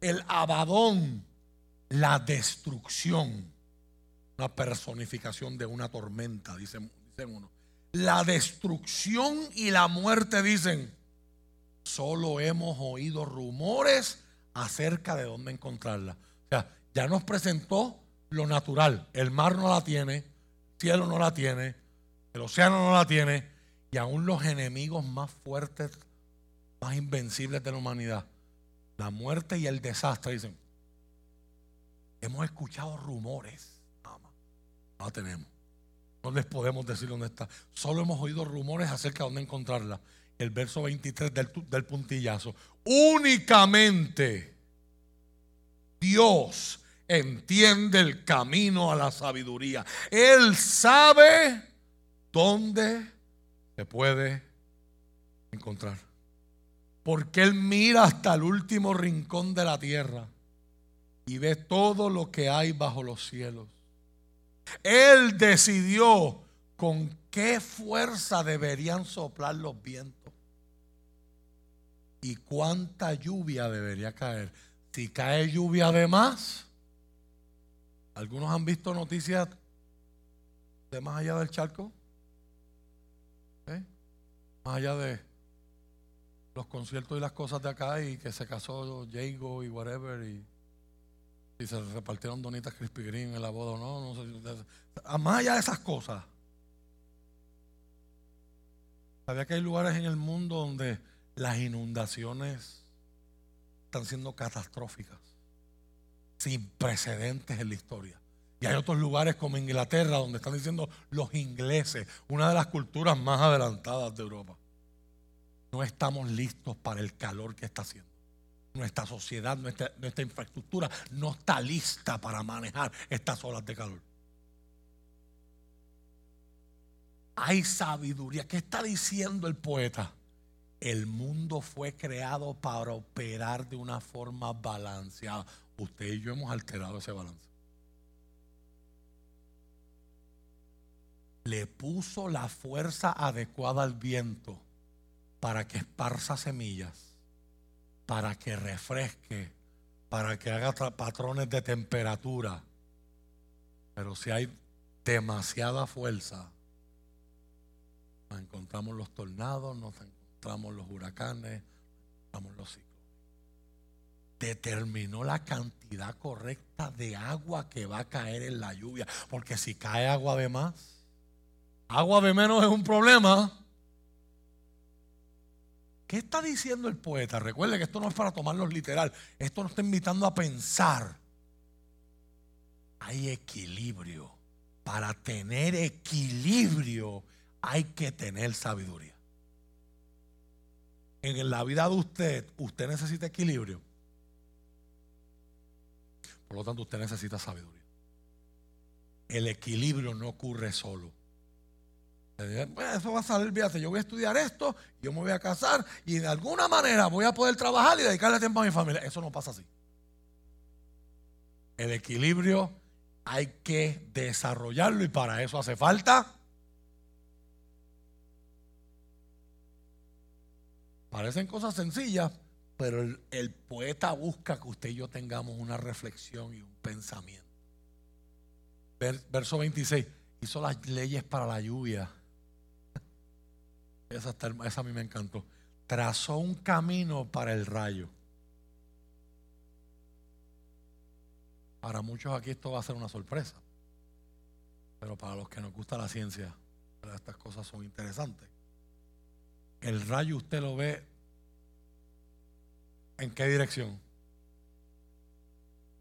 El abadón, la destrucción, la personificación de una tormenta, dicen, dicen uno. La destrucción y la muerte dicen, solo hemos oído rumores acerca de dónde encontrarla ya nos presentó lo natural. El mar no la tiene, el cielo no la tiene, el océano no la tiene, y aún los enemigos más fuertes, más invencibles de la humanidad, la muerte y el desastre, dicen, hemos escuchado rumores, no la tenemos. No les podemos decir dónde está. Solo hemos oído rumores acerca de dónde encontrarla. El verso 23 del, del puntillazo. Únicamente Dios entiende el camino a la sabiduría. Él sabe dónde se puede encontrar. Porque Él mira hasta el último rincón de la tierra y ve todo lo que hay bajo los cielos. Él decidió con qué fuerza deberían soplar los vientos y cuánta lluvia debería caer si cae lluvia de más, algunos han visto noticias de más allá del charco, ¿Eh? más allá de los conciertos y las cosas de acá y que se casó Jago y whatever y, y se repartieron donitas Krispy Kreme en la boda no, no sé, más allá de esas cosas. Sabía que hay lugares en el mundo donde las inundaciones están siendo catastróficas, sin precedentes en la historia. Y hay otros lugares como Inglaterra donde están diciendo los ingleses, una de las culturas más adelantadas de Europa. No estamos listos para el calor que está haciendo. Nuestra sociedad, nuestra, nuestra infraestructura no está lista para manejar estas olas de calor. Hay sabiduría. ¿Qué está diciendo el poeta? El mundo fue creado para operar de una forma balanceada. Usted y yo hemos alterado ese balance. le puso la fuerza adecuada al viento para que esparza semillas, para que refresque, para que haga patrones de temperatura. Pero si hay demasiada fuerza, nos encontramos los tornados, nos encontramos los huracanes, nos encontramos los ciclos. Determinó la cantidad correcta de agua que va a caer en la lluvia, porque si cae agua de más, Agua de menos es un problema. ¿Qué está diciendo el poeta? Recuerde que esto no es para tomarlo literal. Esto nos está invitando a pensar. Hay equilibrio. Para tener equilibrio hay que tener sabiduría. En la vida de usted, usted necesita equilibrio. Por lo tanto, usted necesita sabiduría. El equilibrio no ocurre solo. Pues, eso va a salir, fíjate, yo voy a estudiar esto, yo me voy a casar y de alguna manera voy a poder trabajar y dedicarle tiempo a mi familia. Eso no pasa así. El equilibrio hay que desarrollarlo y para eso hace falta. Parecen cosas sencillas, pero el, el poeta busca que usted y yo tengamos una reflexión y un pensamiento. Verso 26, hizo las leyes para la lluvia esa, a mí me encantó. Trazó un camino para el rayo. Para muchos aquí esto va a ser una sorpresa. Pero para los que nos gusta la ciencia, estas cosas son interesantes. El rayo usted lo ve en qué dirección.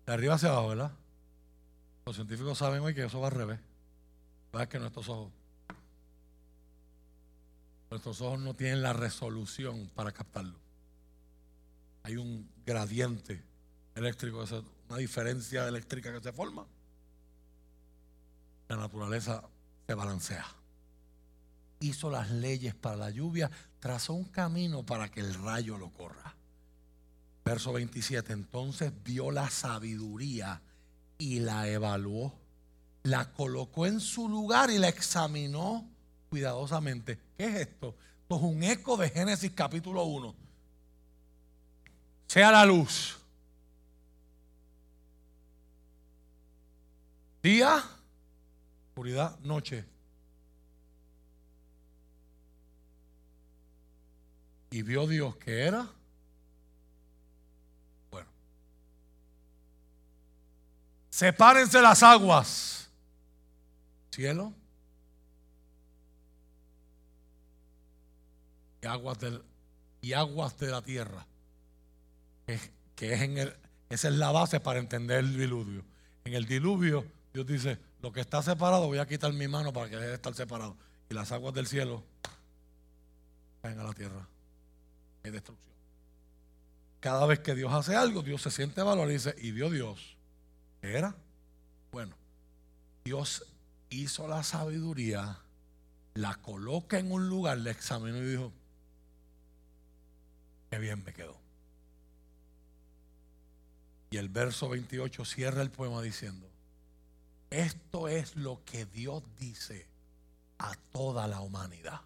De arriba hacia abajo, ¿verdad? Los científicos saben hoy que eso va al revés. ¿Verdad que nuestros ojos Nuestros ojos no tienen la resolución para captarlo. Hay un gradiente eléctrico, una diferencia eléctrica que se forma. La naturaleza se balancea. Hizo las leyes para la lluvia, trazó un camino para que el rayo lo corra. Verso 27, entonces vio la sabiduría y la evaluó, la colocó en su lugar y la examinó cuidadosamente. ¿Qué es esto? Esto es un eco de Génesis capítulo 1. Sea la luz. Día, oscuridad, noche. Y vio Dios que era. Bueno. Sepárense las aguas. Cielo aguas, del, y aguas de la tierra. Que, es en el, esa es la base para entender el diluvio. En el diluvio, Dios dice: Lo que está separado, voy a quitar mi mano para que deje de estar separado. Y las aguas del cielo caen a la tierra. Hay destrucción. Cada vez que Dios hace algo, Dios se siente valor y dice: ¿Y vio Dios? ¿Qué era? Bueno, Dios hizo la sabiduría, la coloca en un lugar, le examinó y dijo: bien me quedó. Y el verso 28 cierra el poema diciendo, esto es lo que Dios dice a toda la humanidad.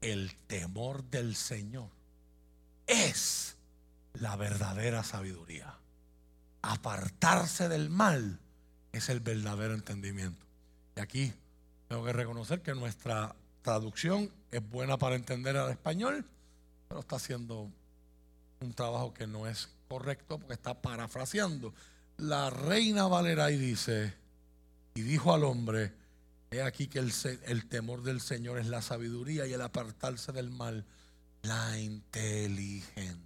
El temor del Señor es la verdadera sabiduría. Apartarse del mal es el verdadero entendimiento. Y aquí tengo que reconocer que nuestra traducción es buena para entender al español, pero está haciendo un trabajo que no es correcto porque está parafraseando. La reina Valera y dice, y dijo al hombre, he aquí que el, temor del Señor es la sabiduría y el apartarse del mal, la inteligencia.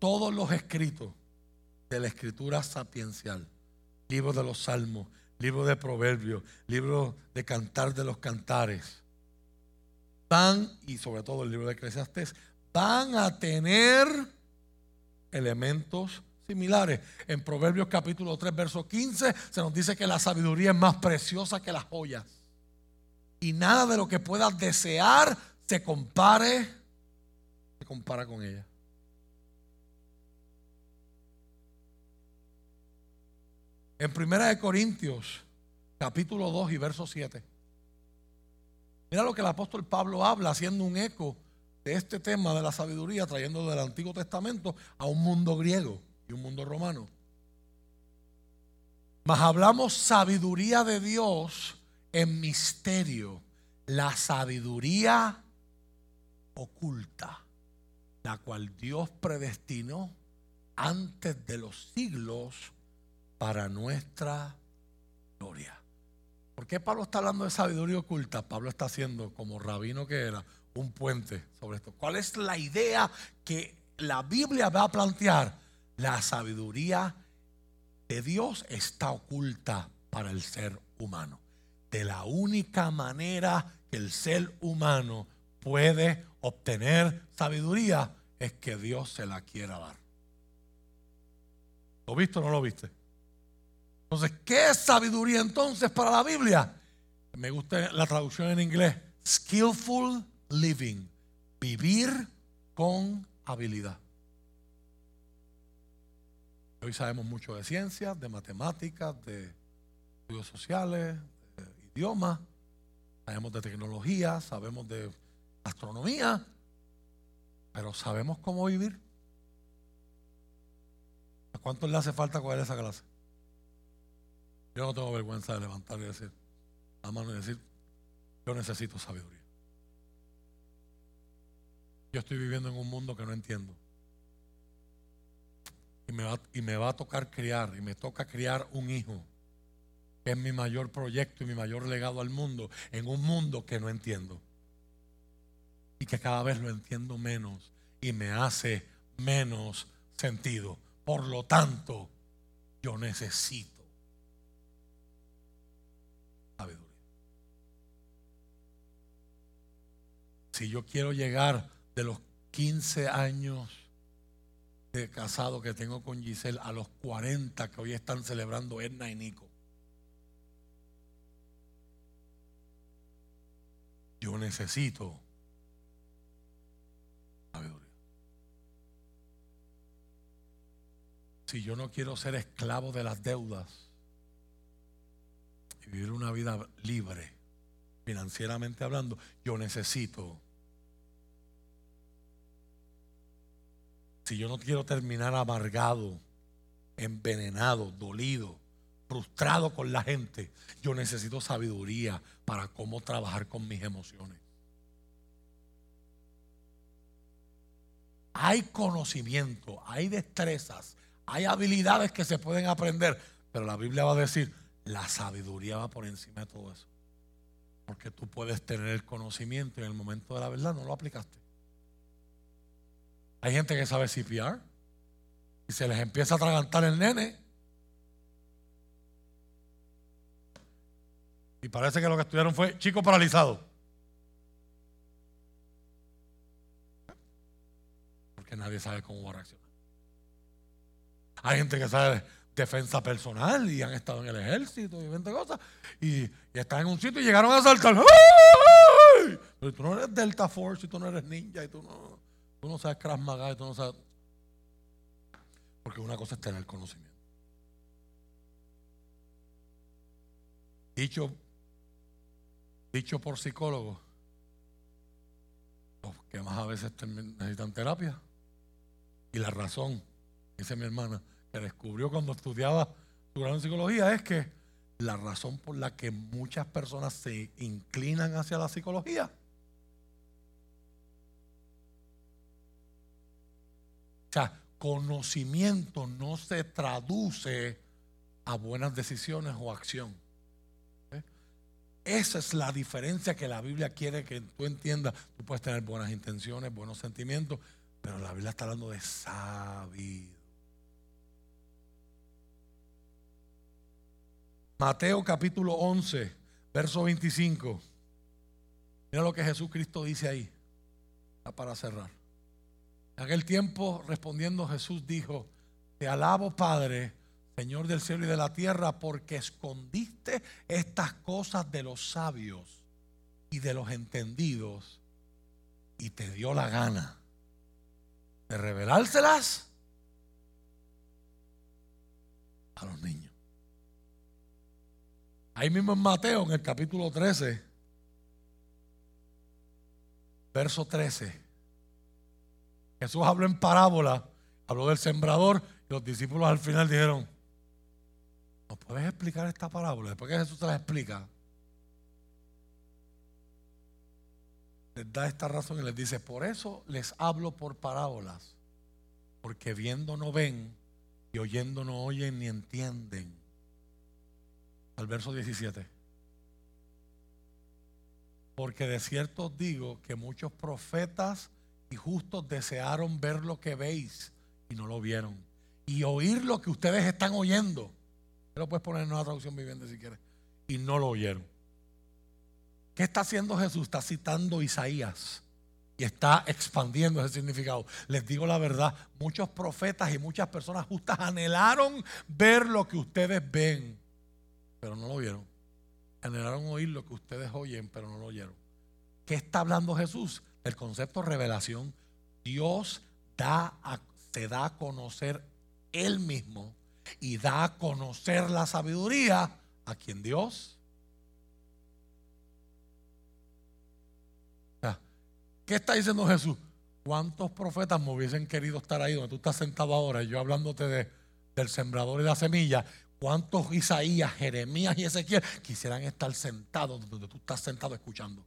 Todos los escritos de la escritura sapiencial, libros de los salmos, libros de proverbios, libros de cantar de los cantares, van, y sobre todo el libro de Eclesiastes, van a tener elementos similares. En Proverbios capítulo 3, verso 15, se nos dice que la sabiduría es más preciosa que las joyas. Y nada de lo que puedas desear se compare, se compara con ella. En Primera de Corintios, capítulo 2 y verso 7. Mira lo que el apóstol Pablo habla haciendo un eco de este tema de la sabiduría, trayendo del Antiguo Testamento a un mundo griego y un mundo romano. Mas hablamos sabiduría de Dios en misterio, la sabiduría oculta, la cual Dios predestinó antes de los siglos para nuestra gloria. ¿Por qué Pablo está hablando de sabiduría oculta? Pablo está haciendo, como rabino que era, un puente sobre esto. ¿Cuál es la idea que la Biblia va a plantear? La sabiduría de Dios está oculta para el ser humano. De la única manera que el ser humano puede obtener sabiduría es que Dios se la quiera dar. ¿Lo viste o no lo viste? Entonces, ¿qué sabiduría entonces para la Biblia? Me gusta la traducción en inglés. Skillful living. Vivir con habilidad. Hoy sabemos mucho de ciencias, de matemáticas, de estudios sociales, de idiomas, sabemos de tecnología, sabemos de astronomía, pero ¿sabemos cómo vivir? ¿A cuántos le hace falta coger esa clase? Yo no tengo vergüenza de levantar y decir, la mano y decir, yo necesito sabiduría. Yo estoy viviendo en un mundo que no entiendo. Y me, va, y me va a tocar criar, y me toca criar un hijo, que es mi mayor proyecto y mi mayor legado al mundo, en un mundo que no entiendo. Y que cada vez lo entiendo menos y me hace menos sentido. Por lo tanto, yo necesito Si yo quiero llegar de los 15 años de casado que tengo con Giselle a los 40 que hoy están celebrando Edna y Nico. Yo necesito. Si yo no quiero ser esclavo de las deudas y vivir una vida libre, financieramente hablando, yo necesito si yo no quiero terminar amargado, envenenado, dolido, frustrado con la gente, yo necesito sabiduría para cómo trabajar con mis emociones. Hay conocimiento, hay destrezas, hay habilidades que se pueden aprender, pero la Biblia va a decir, la sabiduría va por encima de todo eso. Porque tú puedes tener el conocimiento y en el momento de la verdad no lo aplicaste. Hay gente que sabe CPR y se les empieza a atragantar el nene. Y parece que lo que estudiaron fue chico paralizado. Porque nadie sabe cómo va a reaccionar. Hay gente que sabe defensa personal y han estado en el ejército y 20 cosas. Y, y están en un sitio y llegaron a saltar. Pero tú no eres Delta Force y tú no eres ninja y tú no. Tú no sabes Krav Maga, tú no sabes. Porque una cosa es tener conocimiento. Dicho, dicho por psicólogos, Los que más a veces necesitan terapia. Y la razón, dice mi hermana, que descubrió cuando estudiaba su grado en psicología es que la razón por la que muchas personas se inclinan hacia la psicología O sea, conocimiento no se traduce a buenas decisiones o acción. ¿Eh? Esa es la diferencia que la Biblia quiere que tú entiendas. Tú puedes tener buenas intenciones, buenos sentimientos, pero la Biblia está hablando de sabiduría. Mateo capítulo 11, verso 25. Mira lo que Jesucristo dice ahí. Para cerrar. En aquel tiempo, respondiendo Jesús dijo, te alabo Padre, Señor del cielo y de la tierra, porque escondiste estas cosas de los sabios y de los entendidos y te dio la gana de revelárselas a los niños. Ahí mismo en Mateo, en el capítulo 13, verso 13. Jesús habló en parábola, habló del sembrador, y los discípulos al final dijeron, ¿nos puedes explicar esta parábola? Después que Jesús te la explica, les da esta razón y les dice, por eso les hablo por parábolas, porque viendo no ven y oyendo no oyen ni entienden. Al verso 17. Porque de cierto os digo que muchos profetas y justos desearon ver lo que veis y no lo vieron. Y oír lo que ustedes están oyendo. Lo puedes poner en una traducción viviente si quieres. Y no lo oyeron. ¿Qué está haciendo Jesús? Está citando Isaías y está expandiendo ese significado. Les digo la verdad, muchos profetas y muchas personas justas anhelaron ver lo que ustedes ven, pero no lo vieron. Anhelaron oír lo que ustedes oyen, pero no lo oyeron. ¿Qué está hablando Jesús? El concepto revelación, Dios da se da a conocer Él mismo y da a conocer la sabiduría a quien Dios. ¿Qué está diciendo Jesús? ¿Cuántos profetas me hubiesen querido estar ahí donde tú estás sentado ahora? Y yo hablándote de, del sembrador y la semilla. ¿Cuántos Isaías, Jeremías y Ezequiel quisieran estar sentados donde tú estás sentado escuchando?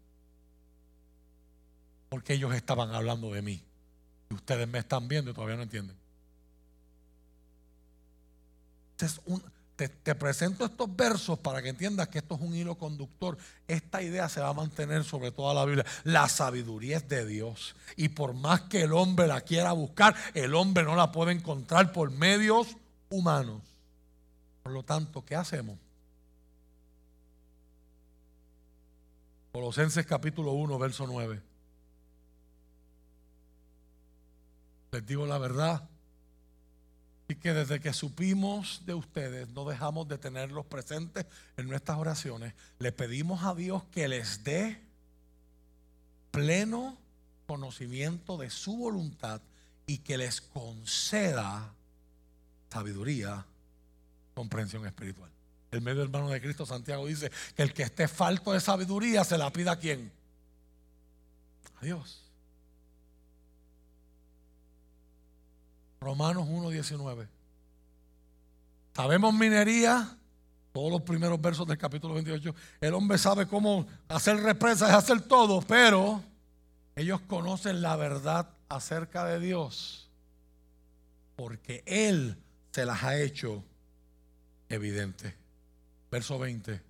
Porque ellos estaban hablando de mí. Y ustedes me están viendo y todavía no entienden. te, te, presento estos versos para que entiendas que esto es un hilo conductor. Esta idea se va a mantener sobre toda la Biblia. La sabiduría es de Dios. Y por más que el hombre la quiera buscar, el hombre no la puede encontrar por medios humanos. Por lo tanto, ¿qué hacemos? Colosenses capítulo 1, verso 9. Les digo la verdad. Y que desde que supimos de ustedes, no dejamos de tenerlos presentes en nuestras oraciones. Le pedimos a Dios que les dé pleno conocimiento de su voluntad y que les conceda sabiduría, comprensión espiritual. El medio hermano de Cristo, Santiago, dice que el que esté falto de sabiduría se la pida a quién? A Dios. Romanos 1.19. Sabemos minería, todos los primeros versos del capítulo 28. El hombre sabe cómo hacer represas hacer todo, pero ellos conocen la verdad acerca de Dios porque Él se las ha hecho evidente. Verso 20.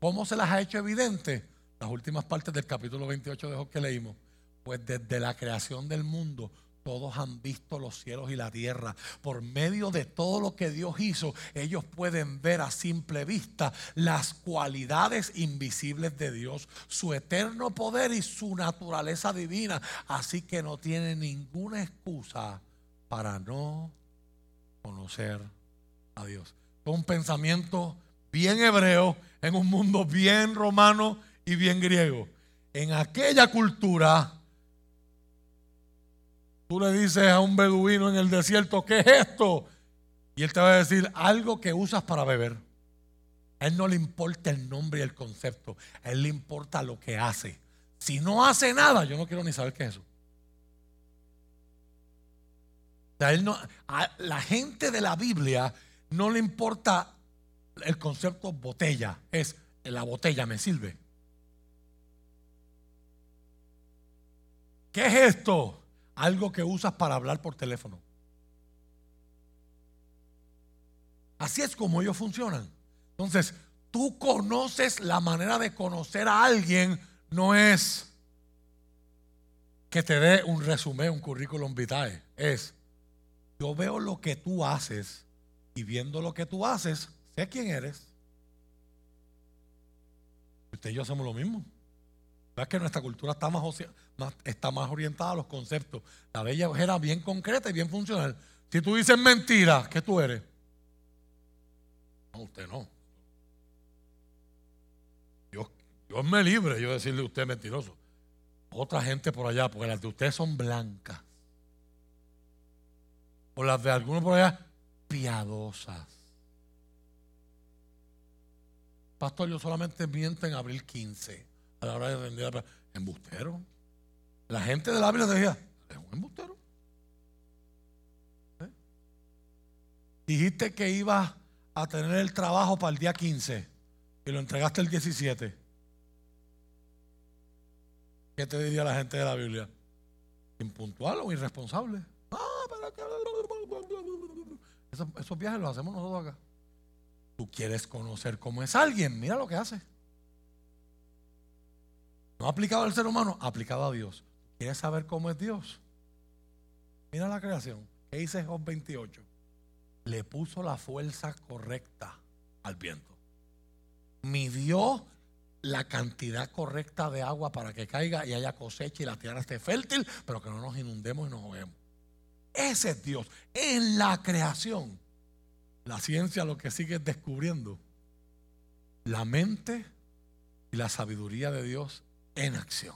¿Cómo se las ha hecho evidente? Las últimas partes del capítulo 28 de que leímos. Pues desde la creación del mundo todos han visto los cielos y la tierra. Por medio de todo lo que Dios hizo, ellos pueden ver a simple vista las cualidades invisibles de Dios, su eterno poder y su naturaleza divina. Así que no tienen ninguna excusa para no conocer a Dios. Un pensamiento bien hebreo en un mundo bien romano y bien griego. En aquella cultura, Tú le dices a un beduino en el desierto, ¿qué es esto? Y él te va a decir algo que usas para beber. A él no le importa el nombre y el concepto, a él le importa lo que hace. Si no hace nada, yo no quiero ni saber qué es eso. a la gente de la Biblia no le importa el concepto botella, es la botella me sirve. ¿Qué es esto? Algo que usas para hablar por teléfono. Así es como ellos funcionan. Entonces, tú conoces la manera de conocer a alguien, no es que te dé un resumen, un currículum vitae. Es, yo veo lo que tú haces y viendo lo que tú haces, sé quién eres. Usted y yo hacemos lo mismo. Es que nuestra cultura está más, está más orientada a los conceptos. La bella era bien concreta y bien funcional. Si tú dices mentira, ¿qué tú eres? No, usted no. Dios, Dios me libre yo decirle a usted mentiroso. Otra gente por allá, porque las de ustedes son blancas. O las de algunos por allá, piadosas. Pastor, yo solamente miento en abril 15, a la hora de vender embustero. La gente de la Biblia decía, es un embustero. ¿Eh? Dijiste que ibas a tener el trabajo para el día 15 y lo entregaste el 17. ¿Qué te diría la gente de la Biblia? ¿Impuntual o irresponsable? Ah, esos, esos viajes los hacemos nosotros acá. Tú quieres conocer cómo es alguien, mira lo que hace. No aplicado al ser humano, aplicado a Dios. ¿Quieres saber cómo es Dios? Mira la creación. ¿Qué dice Job 28? le puso la fuerza correcta al viento. Midió la cantidad correcta de agua para que caiga y haya cosecha y la tierra esté fértil, pero que no nos inundemos y nos ahoguemos. Ese es Dios. En la creación, la ciencia lo que sigue es descubriendo la mente y la sabiduría de Dios en acción.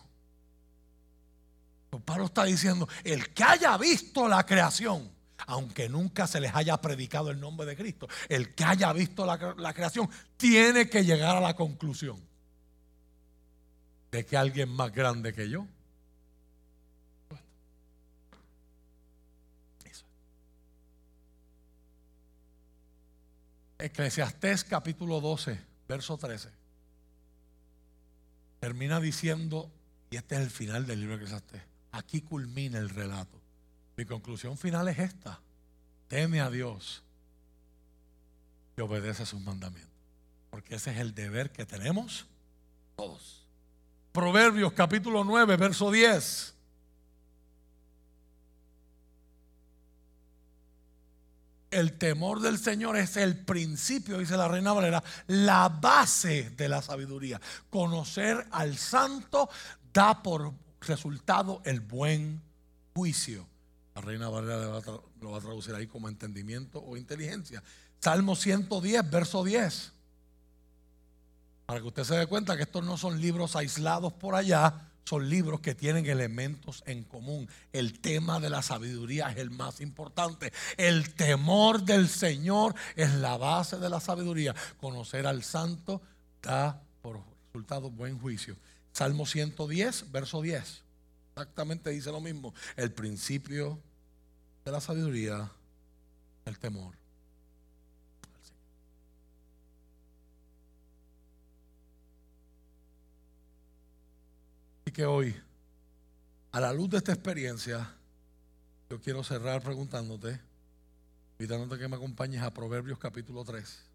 Pablo está diciendo, el que haya visto la creación, aunque nunca se les haya predicado el nombre de Cristo, el que haya visto la, creación tiene que llegar a la conclusión de que alguien más grande que yo. Eclesiastés capítulo 12, verso 13. Termina diciendo, y este es el final del libro de Eclesiastés, aquí culmina el relato. Mi conclusión final es esta. Teme a Dios y obedece a sus mandamientos. Porque ese es el deber que tenemos todos. Proverbios capítulo 9, verso 10. El temor del Señor es el principio, dice la reina Valera, la base de la sabiduría. Conocer al santo da por resultado el buen juicio. La Reina Valera lo va a traducir ahí como entendimiento o inteligencia. Salmo 110, verso 10. Para que usted se dé cuenta que estos no son libros aislados por allá, son libros que tienen elementos en común. El tema de la sabiduría es el más importante. El temor del Señor es la base de la sabiduría. Conocer al santo da por resultado buen juicio. Salmo 110, verso 10 exactamente dice lo mismo. El principio de la sabiduría, el temor. Y hoy, a la luz de esta experiencia, yo quiero cerrar preguntándote, invitándote que me acompañes a Proverbios capítulo 3.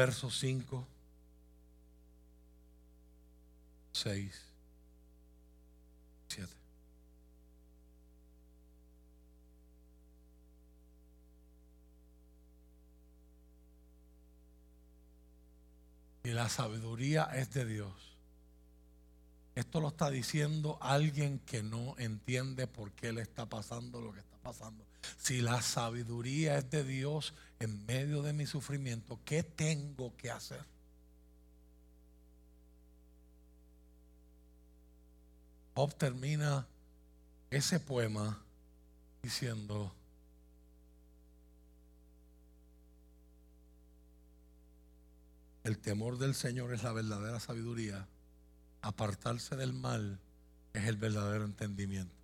Verso 5, 6, 7. Y la sabiduría es de Dios. Esto lo está diciendo alguien que no entiende por qué le está pasando lo que está pasando. Si la sabiduría es de Dios en medio de mi sufrimiento, ¿qué tengo que hacer? Job termina ese poema diciendo, el temor del Señor es la verdadera sabiduría, apartarse del mal es el verdadero entendimiento.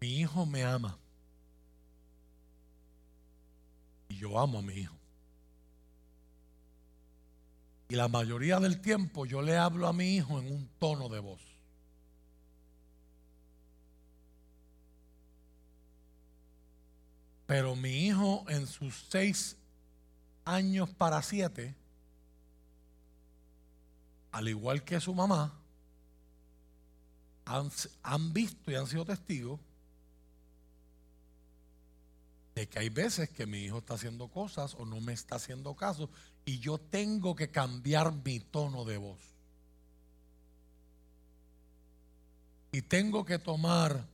Mi hijo me ama. Y yo amo a mi hijo. Y la mayoría del tiempo yo le hablo a mi hijo en un tono de voz. Pero mi hijo en sus seis años para siete, al igual que su mamá, han, han visto y han sido testigos de que hay veces que mi hijo está haciendo cosas o no me está haciendo caso y yo tengo que cambiar mi tono de voz. Y tengo que tomar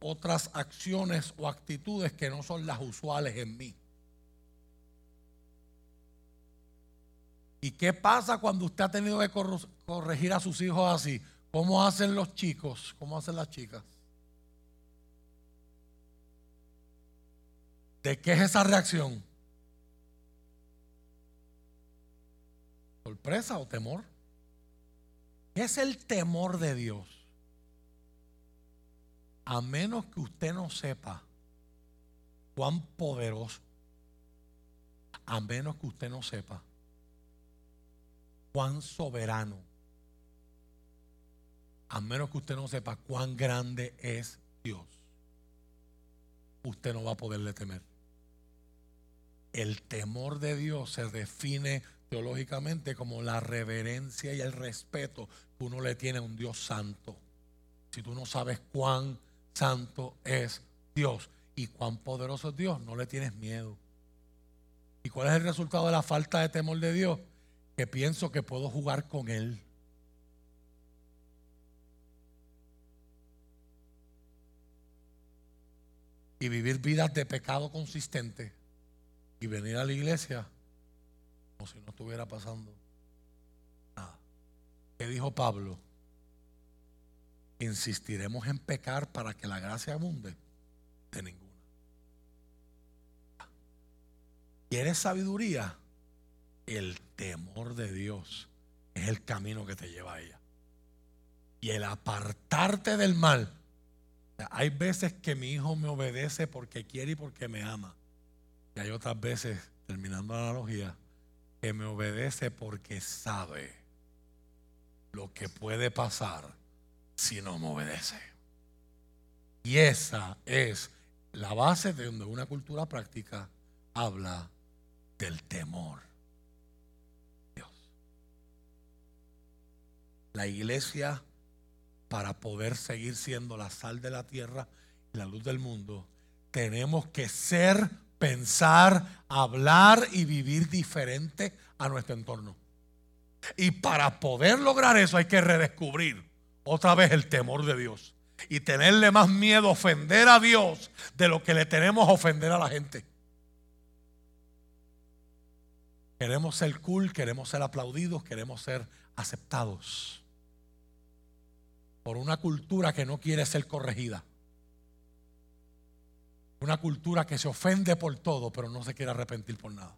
otras acciones o actitudes que no son las usuales en mí. ¿Y qué pasa cuando usted ha tenido que corregir a sus hijos así? ¿Cómo hacen los chicos? ¿Cómo hacen las chicas? ¿De qué es esa reacción? ¿Sorpresa o temor? ¿Qué es el temor de Dios? A menos que usted no sepa cuán poderoso, a menos que usted no sepa cuán soberano, a menos que usted no sepa cuán grande es Dios, usted no va a poderle temer. El temor de Dios se define teológicamente como la reverencia y el respeto que uno le tiene a un Dios santo. Si tú no sabes cuán santo es Dios y cuán poderoso es Dios, no le tienes miedo. ¿Y cuál es el resultado de la falta de temor de Dios? Que pienso que puedo jugar con Él. Y vivir vidas de pecado consistente y venir a la iglesia como si no estuviera pasando nada. ¿Qué dijo Pablo? Insistiremos en pecar para que la gracia abunde. De ninguna. ¿Quieres sabiduría? El temor de Dios es el camino que te lleva a ella. Y el apartarte del mal. Hay veces que mi hijo me obedece porque quiere y porque me ama. Hay otras veces, terminando la analogía, que me obedece porque sabe lo que puede pasar si no me obedece. Y esa es la base de donde una cultura práctica habla del temor. Dios. La iglesia, para poder seguir siendo la sal de la tierra y la luz del mundo, tenemos que ser pensar, hablar y vivir diferente a nuestro entorno. Y para poder lograr eso hay que redescubrir otra vez el temor de Dios y tenerle más miedo a ofender a Dios de lo que le tenemos a ofender a la gente. Queremos ser cool, queremos ser aplaudidos, queremos ser aceptados por una cultura que no quiere ser corregida. Una cultura que se ofende por todo, pero no se quiere arrepentir por nada.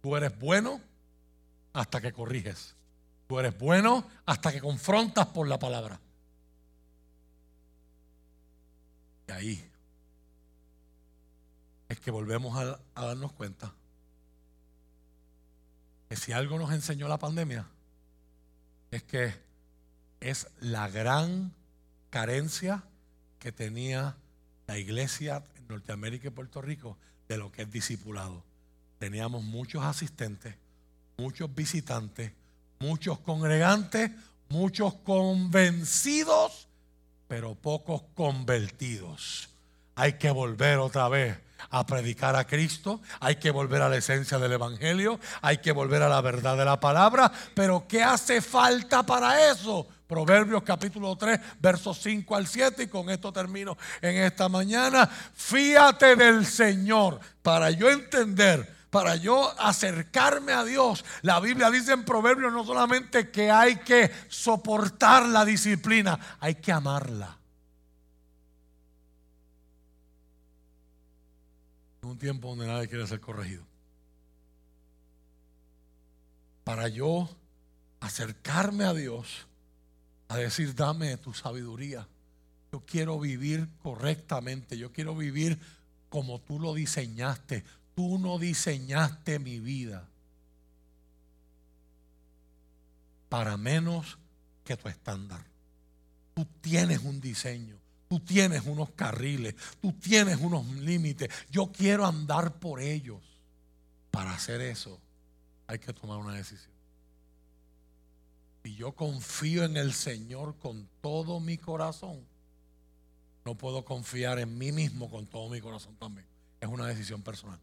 Tú eres bueno hasta que corriges. Tú eres bueno hasta que confrontas por la palabra. Y ahí es que volvemos a, darnos cuenta que si algo nos enseñó la pandemia es que es la gran carencia que tenía la iglesia en Norteamérica y Puerto Rico de lo que es discipulado. Teníamos muchos asistentes, muchos visitantes, muchos congregantes, muchos convencidos, pero pocos convertidos. Hay que volver otra vez a predicar a Cristo, hay que volver a la esencia del Evangelio, hay que volver a la verdad de la palabra, pero ¿qué hace falta para eso? Proverbios capítulo 3, versos 5 al 7, y con esto termino en esta mañana. Fíate del Señor para yo entender para yo acercarme a Dios. La Biblia dice en Proverbios no solamente que hay que soportar la disciplina, hay que amarla. En un tiempo donde nadie quiere ser corregido. Para yo acercarme a Dios, a decir, dame tu sabiduría. Yo quiero vivir correctamente, yo quiero vivir como tú lo diseñaste tú no diseñaste mi vida para menos que tu estándar. Tú tienes un diseño, tú tienes unos carriles, tú tienes unos límites. Yo quiero andar por ellos. Para hacer eso hay que tomar una decisión. Y yo confío en el Señor con todo mi corazón, no puedo confiar en mí mismo con todo mi corazón también. Es una decisión personal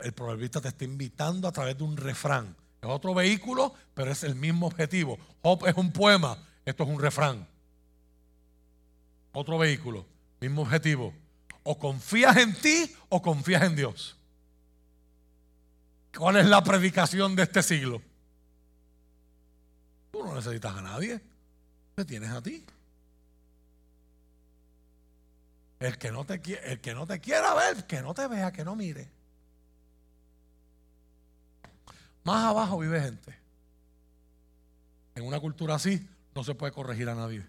el proverbista te está invitando a través de un refrán. Es otro vehículo, pero es el mismo objetivo. Job es un poema, esto es un refrán. Otro vehículo, mismo objetivo. O confías en ti o confías en Dios. ¿Cuál es la predicación de este siglo? Tú no necesitas a nadie, te tienes a ti. El que no te, el que no te quiera ver, que no te vea, que no mire. Más abajo vive gente. En una cultura así no se puede corregir a nadie.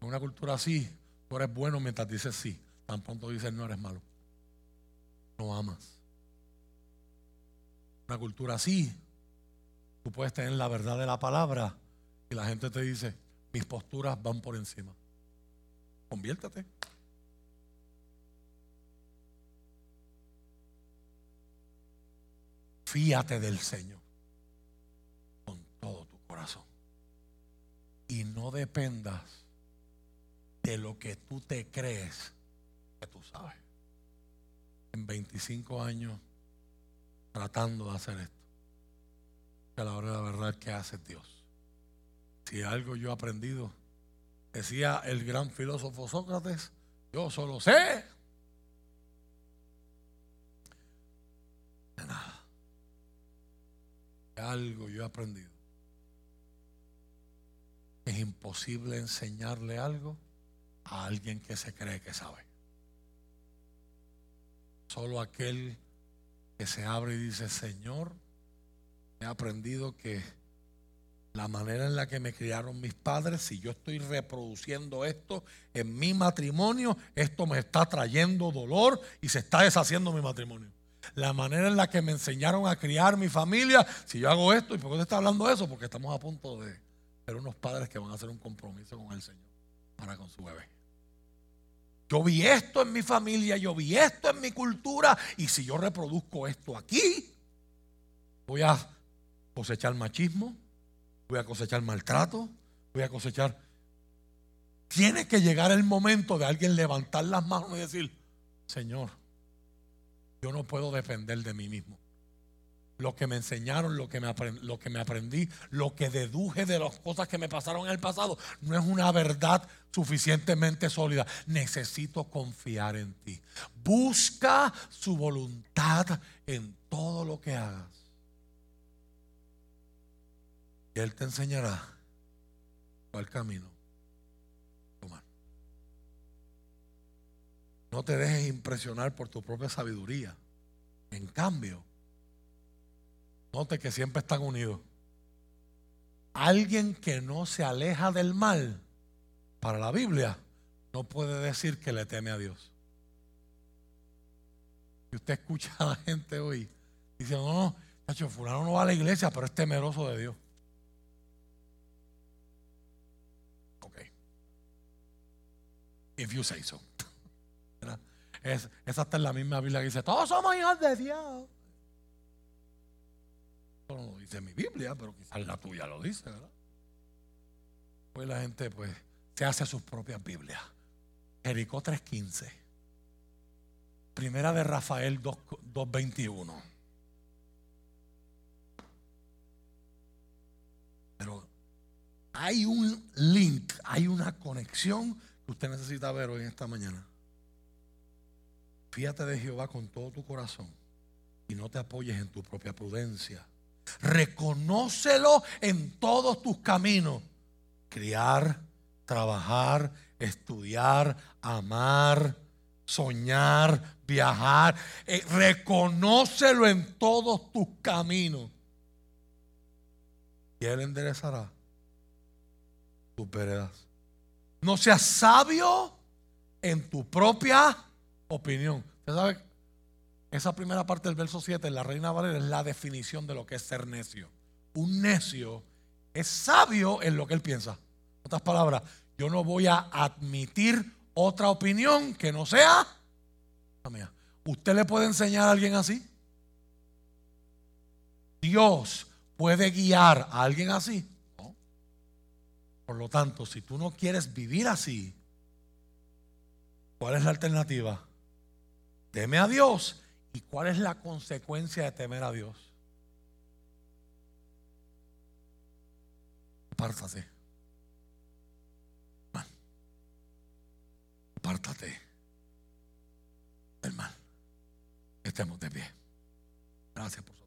En una cultura así, tú eres bueno mientras dices sí. Tan pronto dices no eres malo. No amas. Una cultura así, tú puedes tener la verdad de la palabra y la gente te dice, mis posturas van por encima. Conviértete. Fíate del Señor con todo tu corazón. Y no dependas de lo que tú te crees que tú sabes. En 25 años tratando de hacer esto. Que a la hora de la verdad que hace Dios. Si algo yo he aprendido, decía el gran filósofo Sócrates, yo solo sé de nada algo yo he aprendido. Es imposible enseñarle algo a alguien que se cree que sabe. Solo aquel que se abre y dice, Señor, he aprendido que la manera en la que me criaron mis padres, si yo estoy reproduciendo esto en mi matrimonio, esto me está trayendo dolor y se está deshaciendo mi matrimonio la manera en la que me enseñaron a criar mi familia, si yo hago esto, ¿y por qué te está hablando de eso? Porque estamos a punto de ser unos padres que van a hacer un compromiso con el Señor para con su bebé. Yo vi esto en mi familia, yo vi esto en mi cultura, y si yo reproduzco esto aquí, voy a cosechar machismo, voy a cosechar maltrato, voy a cosechar... Tiene que llegar el momento de alguien levantar las manos y decir, Señor, yo no puedo depender de mí mismo. Lo que me enseñaron, lo que me, lo que me aprendí, lo que deduje de las cosas que me pasaron en el pasado, no es una verdad suficientemente sólida. Necesito confiar en ti. Busca su voluntad en todo lo que hagas. Él te enseñará cuál camino No te dejes impresionar por tu propia sabiduría. En cambio, note que siempre están unidos. Alguien que no se aleja del mal, para la Biblia, no puede decir que le teme a Dios. Y usted escucha a la gente hoy diciendo, no, no, fulano no va a la iglesia, pero es temeroso de Dios. Ok. If you say so. Es, está en la misma Biblia que dice, todos somos hijos de Dios. No lo dice mi Biblia, pero quizás la tuya lo dice, ¿verdad? Pues la gente pues se hace sus propias Biblias. Jericó 3.15. Primera de Rafael 2.21. Pero hay un link, hay una conexión usted necesita ver hoy en esta mañana. Fíjate de Jehová con todo tu corazón y no te apoyes en tu propia prudencia. Reconócelo en todos tus caminos. Criar, trabajar, estudiar, amar, soñar, viajar. Eh, reconócelo en todos tus caminos. Y Él enderezará tus veredas. No seas sabio en tu propia opinión. ¿Usted sabe? Esa primera parte del verso 7 en la Reina Valera es la definición de lo que es ser necio. Un necio es sabio en lo que él piensa. En otras palabras, yo no voy a admitir otra opinión que no sea la mía. ¿Usted le puede enseñar a alguien así? Dios puede guiar a alguien así. Por lo tanto, si tú no quieres vivir así, ¿cuál es la alternativa? Teme a Dios. ¿Y cuál es la consecuencia de temer a Dios? Apártate. Apártate del mal. Estemos de pie. Gracias por